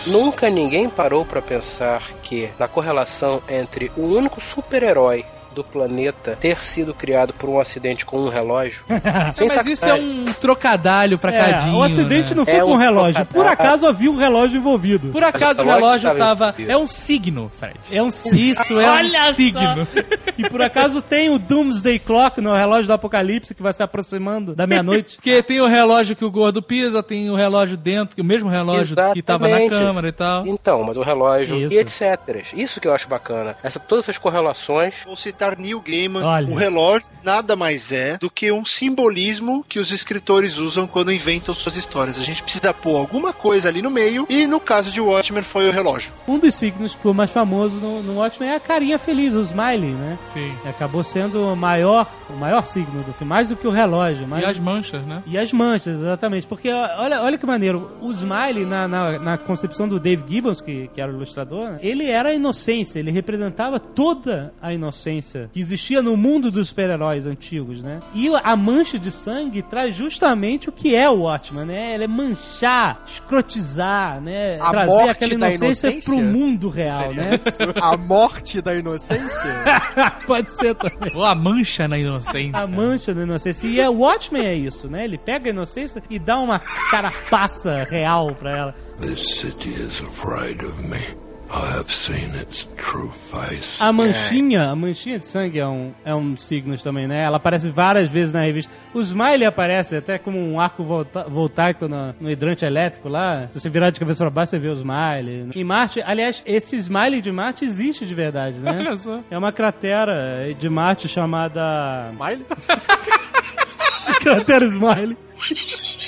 Nunca ninguém parou pra pensar que na correlação entre o único super-herói do planeta ter sido criado por um acidente com um relógio? Sem Mas isso é sacanagem. um trocadalho pra É, Cadinho. o acidente né? não foi É com um relógio. Por acaso havia um relógio envolvido. Por acaso o relógio relógio tava. estava É um signo, Fred. É um Isso é Olha um só. signo. E por acaso tem o Doomsday Clock no relógio do Apocalipse que vai se aproximando da meia-noite. Porque tem o relógio que o gordo pisa, tem o relógio dentro, o mesmo relógio que tava na Exatamente. câmera e tal. Então, mas o relógio Isso. e etc. Isso que eu acho bacana. Essa, todas essas correlações. Vou citar Neil Gaiman. Olha. O relógio nada mais é do que um simbolismo que os escritores usam quando inventam suas histórias. A gente precisa pôr alguma coisa ali no meio, e no caso de Watchmen foi o relógio. Um dos signos que foi mais famoso no, no Watchmen é a carinha feliz, o Smiley, né? Sim. Que acabou sendo o maior, o maior signo do filme, mais do que o relógio. Mais... E as manchas, né? E as manchas, exatamente. Porque olha, olha que maneiro. O Smiley, na, na, na concepção do Dave Gibbons, que, que era o ilustrador, né, ele era a inocência. Ele representava toda a inocência que existia no mundo dos super-heróis antigos, né? E a mancha de sangue traz justamente o que é o Watchman, né? Ele é manchar, escrotizar, né? A Trazer morte aquela da inocência, inocência? pro mundo real, né? A morte da inocência? Pode ser também. Ou a mancha na inocência. A mancha da inocência. E é, o Watchmen é isso, né? Ele pega a inocência e dá uma carapaça real pra ela. This city is afraid of me. I have seen its true face. A manchinha, a manchinha de sangue é um, é um signo também, né? Ela aparece várias vezes na revista. O Smiley aparece até como um arco volta voltaico no, no hidrante elétrico lá. Se você virar de cabeça pra baixo, você vê o Smiley. Em Marte, aliás, esse Smiley de Marte existe de verdade, né? Olha só. É uma cratera de Marte chamada... Miley? cratera Smiley.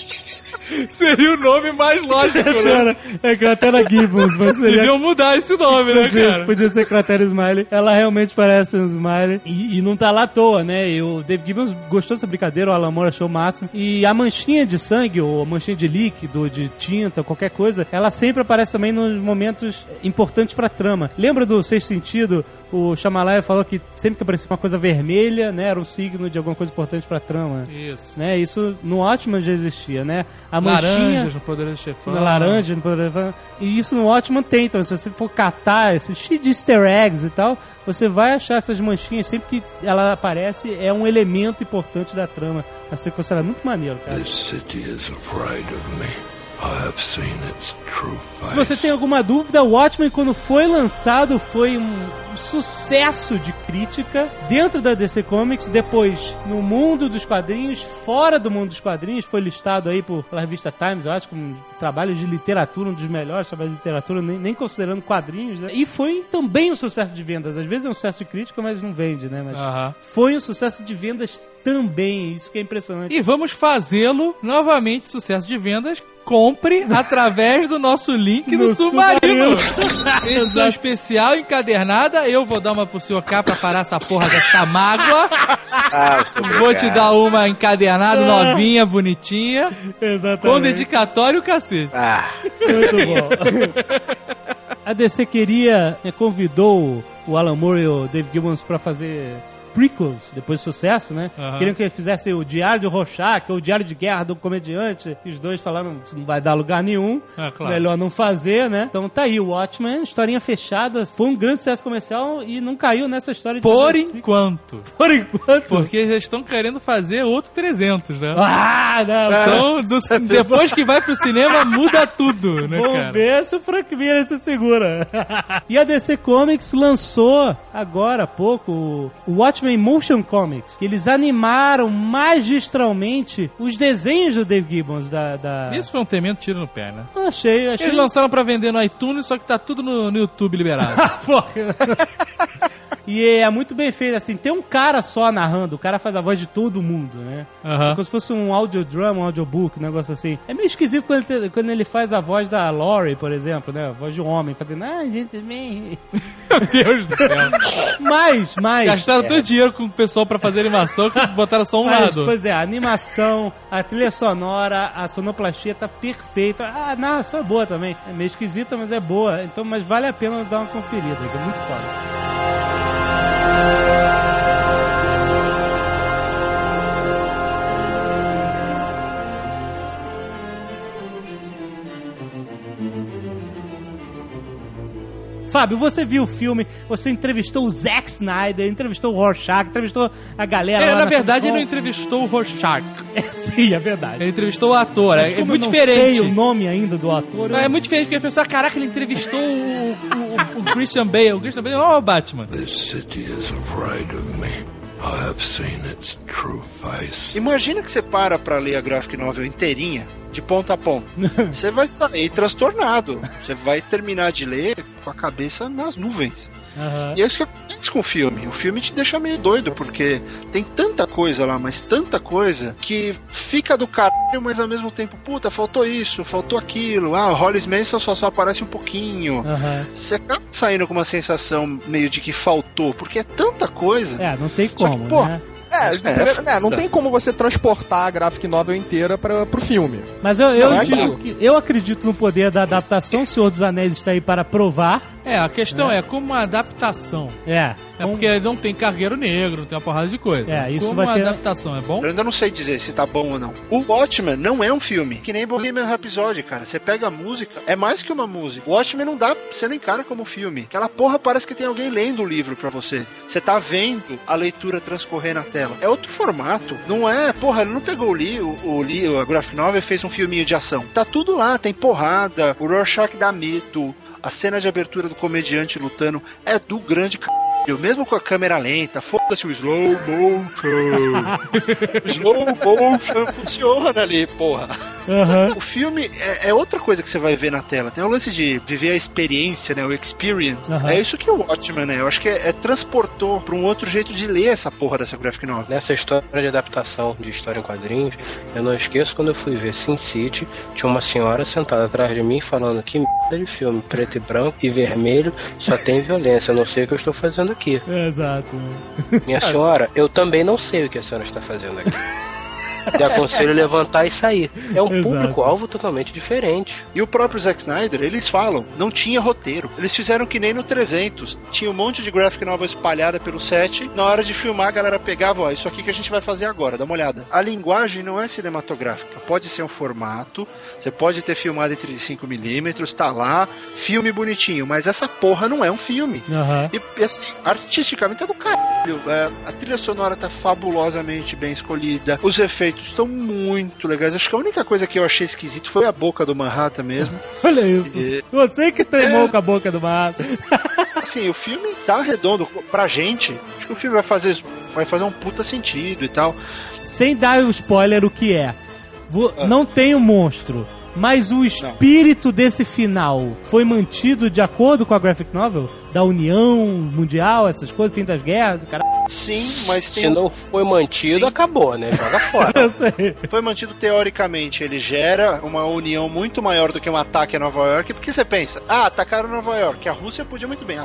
Seria o nome mais lógico, né? É cratera Gibbons, mas seria Deviam mudar esse nome, né, Podia- cara? Podia ser cratera Smiley. Ela realmente parece um Smiley. E, e não tá lá à toa, né? E o Dave Gibbons gostou dessa brincadeira, o Alan Moore achou o máximo. E a manchinha de sangue, ou a manchinha de líquido, de tinta, qualquer coisa, ela sempre aparece também nos momentos importantes pra trama. Lembra do Sexto Sentido? O Shyamalan falou que sempre que aparecia uma coisa vermelha, né? Era um signo de alguma coisa importante pra trama. Isso. Né? Isso no Watchmen já existia, né? A manchinha... Laranjas no Poderoso Chefão. Na laranja, no Poderoso- e isso no Watchman tem, então se você for catar esse cheio de easter eggs e tal, você vai achar essas manchinhas sempre que ela aparece, é um elemento importante da trama a ser considerado muito maneiro, cara. This city is afraid of me. I have seen its true face. Se você tem alguma dúvida, o Watchmen, quando foi lançado, foi um sucesso de crítica dentro da DC Comics. Depois, no mundo dos quadrinhos, fora do mundo dos quadrinhos, foi listado aí por, pela revista Times, eu acho, como um trabalho de literatura, um dos melhores trabalhos de literatura, nem, nem considerando quadrinhos, né? E foi também um sucesso de vendas. Às vezes é um sucesso de crítica, mas não vende, né? Mas Aham. foi um sucesso de vendas também. Isso que é impressionante. E vamos fazê-lo novamente, sucesso de vendas. Compre através do nosso link no, No Submarino. Submarino. Edição especial, encadernada. Eu vou dar uma pro senhor cá pra parar essa porra dessa mágoa. Ah, Vou te dar uma encadernada novinha, bonitinha. Exatamente. Com dedicatório, cacete. Ah, Muito bom. A DC queria, né, convidou o Alan Moore e o Dave Gibbons pra fazer prequels, depois do sucesso, né? Aham. Queriam que ele fizesse o Diário de Rorschach, ou o Diário de Guerra do Comediante. E os dois falaram, isso não vai dar lugar nenhum. Ah, claro. Melhor não fazer, né? Então tá aí, o Watchmen, historinha fechada. Foi um grande sucesso comercial e não caiu nessa história de Por enquanto. Por enquanto. Porque eles estão querendo fazer outro 300, né? Ah, não. Então, do- depois que vai pro cinema, muda tudo, né, Vamos cara? ver se o Frank Miller se segura. e a DC Comics lançou agora há pouco o- o Watchmen Motion Comics, que eles animaram magistralmente os desenhos do Dave Gibbons da. da... Isso foi um tremendo tiro no pé, né? Achei, achei. Eles lançaram pra vender no iTunes, só que tá tudo no, no YouTube liberado. Porra. E é muito bem feito, assim, tem um cara só narrando, o cara faz a voz de todo mundo, né? Aham. Como se fosse um audiodrama, um audiobook, um negócio assim. É meio esquisito quando ele, quando ele faz a voz da Laurie, por exemplo, né? A voz de um homem, fazendo, ah, gente, bem. Meu Deus do céu. Mas, mas. Gastaram todo o dinheiro com o pessoal pra fazer animação que botaram só um Mas, lado. pois é, a animação, a trilha sonora, a sonoplastia tá perfeita. Ah, A narração é boa também. É meio esquisita, mas é boa. Então, mas vale a pena dar uma conferida, que é muito foda. Fábio, você viu o filme, você entrevistou o Zack Snyder, entrevistou o Rorschach, entrevistou a galera Ele, lá na verdade, ele não entrevistou o Rorschach. Con. Sim, é verdade. Ele entrevistou o ator. Mas É, é como muito eu não diferente. sei o nome ainda do ator. É eu- muito diferente, porque a pessoa, caraca, ele entrevistou o, o- o Christian Bale. O Christian Bale é o Batman. This city is afraid of me. I have seen its true face. Imagina que você para pra ler a graphic novel inteirinha, de ponta a ponta. Você vai sair transtornado. Você vai terminar de ler com a cabeça nas nuvens. Aham. E é isso que acontece com o filme. O filme te deixa meio doido, porque tem tanta coisa lá, mas tanta coisa, que fica do caralho, mas ao mesmo tempo, puta, faltou isso, faltou aquilo. Ah, o Hollis Manson só, só aparece um pouquinho. Aham. Você acaba saindo com uma sensação meio de que faltou, porque é tanta coisa. É, não tem que, como, pô, né? É, É, né, não tem como você transportar a graphic novel inteira pra, pro filme. Mas eu, eu Não é digo que eu acredito no poder da adaptação. O Senhor dos Anéis está aí para provar. É, a questão é, como uma adaptação. É. É porque não tem cargueiro negro, não tem uma porrada de coisa. É, isso como vai uma ter- adaptação é bom? Eu ainda não sei dizer se tá bom ou não. O Watchmen não é um filme, que nem Bohemian Rhapsody, cara. Você pega a música, é mais que uma música. O Watchmen não dá, você não encara como filme. Aquela porra parece que tem alguém lendo o livro pra você. Você tá vendo a leitura transcorrer na tela. É outro formato. Não é, porra, ele não pegou o li, o, o li, a graphic novel e fez um filminho de ação. Tá tudo lá, tem porrada, o Rorschach dá medo, a cena de abertura do comediante lutando é do grande c... Mesmo com a câmera lenta, foda-se o slow motion. O slow motion funciona ali, porra. Aham. O filme é, é outra coisa que você vai ver na tela. Tem o lance de viver a experiência, né? O experience. Aham. É isso que o Watchmen, né? Eu acho que é, é transportou pra um outro jeito de ler essa porra dessa graphic novel. Nessa história de adaptação de história em quadrinhos, eu não esqueço quando eu fui ver Sin City, tinha uma senhora sentada atrás de mim falando que merda de filme, preto e branco e vermelho, só tem violência, eu não sei o que eu estou fazendo aqui. Exato. Minha senhora, eu também não sei o que a senhora está fazendo aqui. Te aconselho levantar e sair. É um público-alvo totalmente diferente. E o próprio Zack Snyder, eles falam, não tinha roteiro. Eles fizeram que nem no 300. Tinha um monte de graphic novel espalhada pelo set. Na hora de filmar, a galera pegava, ó, isso aqui que a gente vai fazer agora, dá uma olhada. A linguagem não é cinematográfica. Pode ser um formato, você pode ter filmado em 35mm, tá lá, filme bonitinho, mas essa porra não é um filme. E, e, assim, artisticamente é do caralho. É, a trilha sonora tá fabulosamente bem escolhida. Os efeitos estão muito legais. Acho que a única coisa que eu achei esquisito foi a boca do Manhattan mesmo. Olha isso. E- Você que tremou É. com a boca do mato. Assim, o filme tá redondo pra gente. Acho que o filme vai fazer, vai fazer um puta sentido e tal. Sem dar o spoiler o que é. Vo- Ah. Não tem o monstro. Mas o espírito desse final foi mantido de acordo com a graphic novel? Da União Mundial, essas coisas, fim das guerras, cara. Sim, mas Se tem, não foi mantido, acabou, né? Joga fora. Eu sei. foi mantido teoricamente. Ele gera uma união muito maior do que um ataque a Nova York. Porque você pensa, ah, atacaram Nova York. A Rússia podia muito bem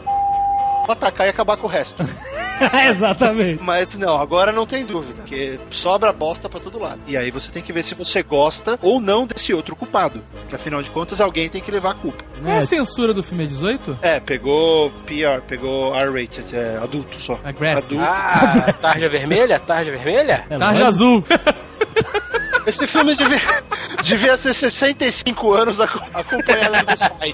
atacar e acabar com o resto. Exatamente. Mas não, agora não tem dúvida, porque sobra bosta pra todo lado. E aí você tem que ver se você gosta ou não desse outro culpado. Que afinal de contas alguém tem que levar a culpa. Qual é a censura do filme? É 18? É, pegou PR, pegou R-rated, é adulto só. Aggressive. Adulto. Ah, tarja vermelha? Tarja vermelha? É Tarja azul. Esse filme devia, devia ser 65 anos aco- acompanhado dos pais.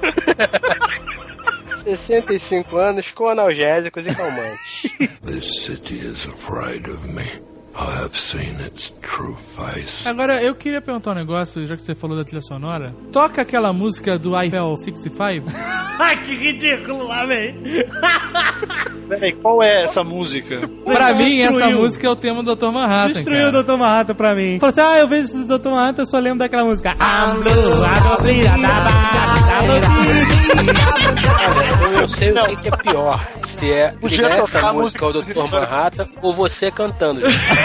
65 anos com analgésicos e calmantes. This city is afraid of me. I have seen its true face. Agora, eu queria perguntar um negócio, já que você falou da trilha sonora. Toca aquela música do Eiffel 65? Ai, que ridículo lá, velho. Peraí, qual é essa música? pra mim, essa Destruiu. música é o tema do Dr. Manhattan, Destruiu cara. o Dr. Manhattan pra mim. Falou assim: ah, eu vejo o Dr. Manhattan, eu só lembro daquela música. I'm blue, I'm a filha da barriga, Eu não sei o que, que é pior. Se é ligar essa a música ao música Dr. Manhattan ou você cantando.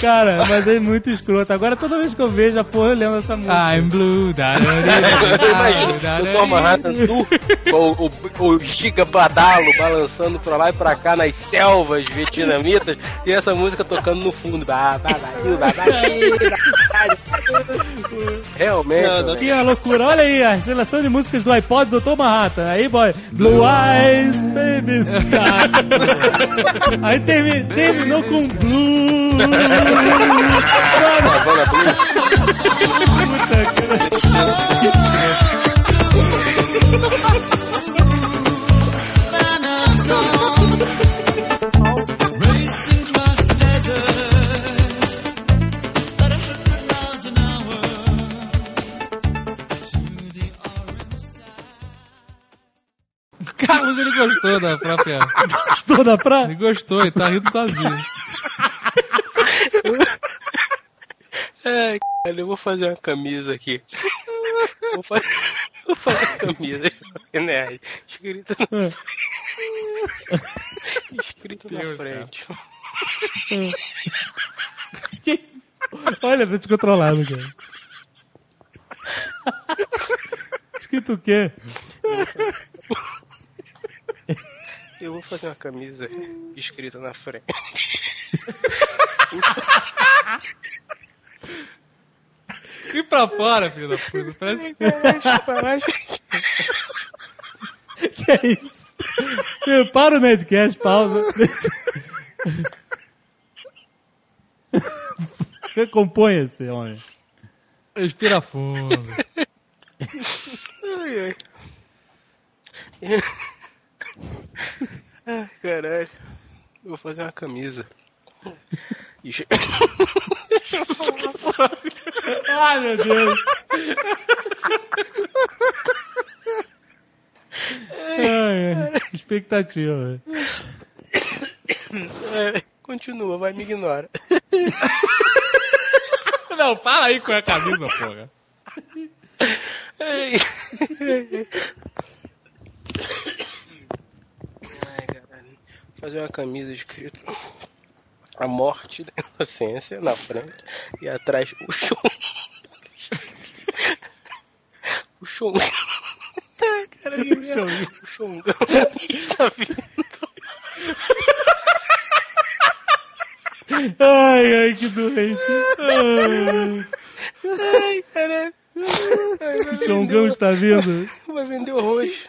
Cara, mas é muito escroto. Agora toda vez que eu vejo a porra, eu lembro dessa música. I'm blue. da, da, o nu, com o, o giga badalo balançando pra lá e pra cá nas selvas vietnamitas e essa música tocando no fundo. Realmente. Não, não. Que é loucura. Olha aí a seleção de músicas do iPod do Dr. Manhattan. Aí, boy. Blue Eyes, Baby. aí termi- terminou com Blue. Carlos, ele gostou da própria. Gostou da praia? Ele gostou, ele tá rindo sozinho. Ai, caralho, eu vou fazer uma camisa aqui. Vou fazer, vou fazer uma camisa, né? Escrito na, escrito na frente. Olha, tô descontrolado, cara. Escrito o quê? Eu vou fazer uma camisa escrita na frente. E pra fora, filho da puta. Parece Que é isso? Para o Nedcast, pausa. Recomponha-se, homem. Respira fundo. Ai, ai. Ai, caralho. Eu vou fazer uma camisa. Ixi. Ai, meu Deus. Ai, ai. Expectativa. É, continua, vai, me ignora. Não, fala aí com a camisa, porra. Ai, Ai, caralho. Fazer uma camisa escrito A morte da inocência na frente e atrás o chão. O caralho, o chão. O. Está vindo. Ai, ai, que doente. Ai, Ai, caralho. O Chongão está vindo. Vai vender arroz.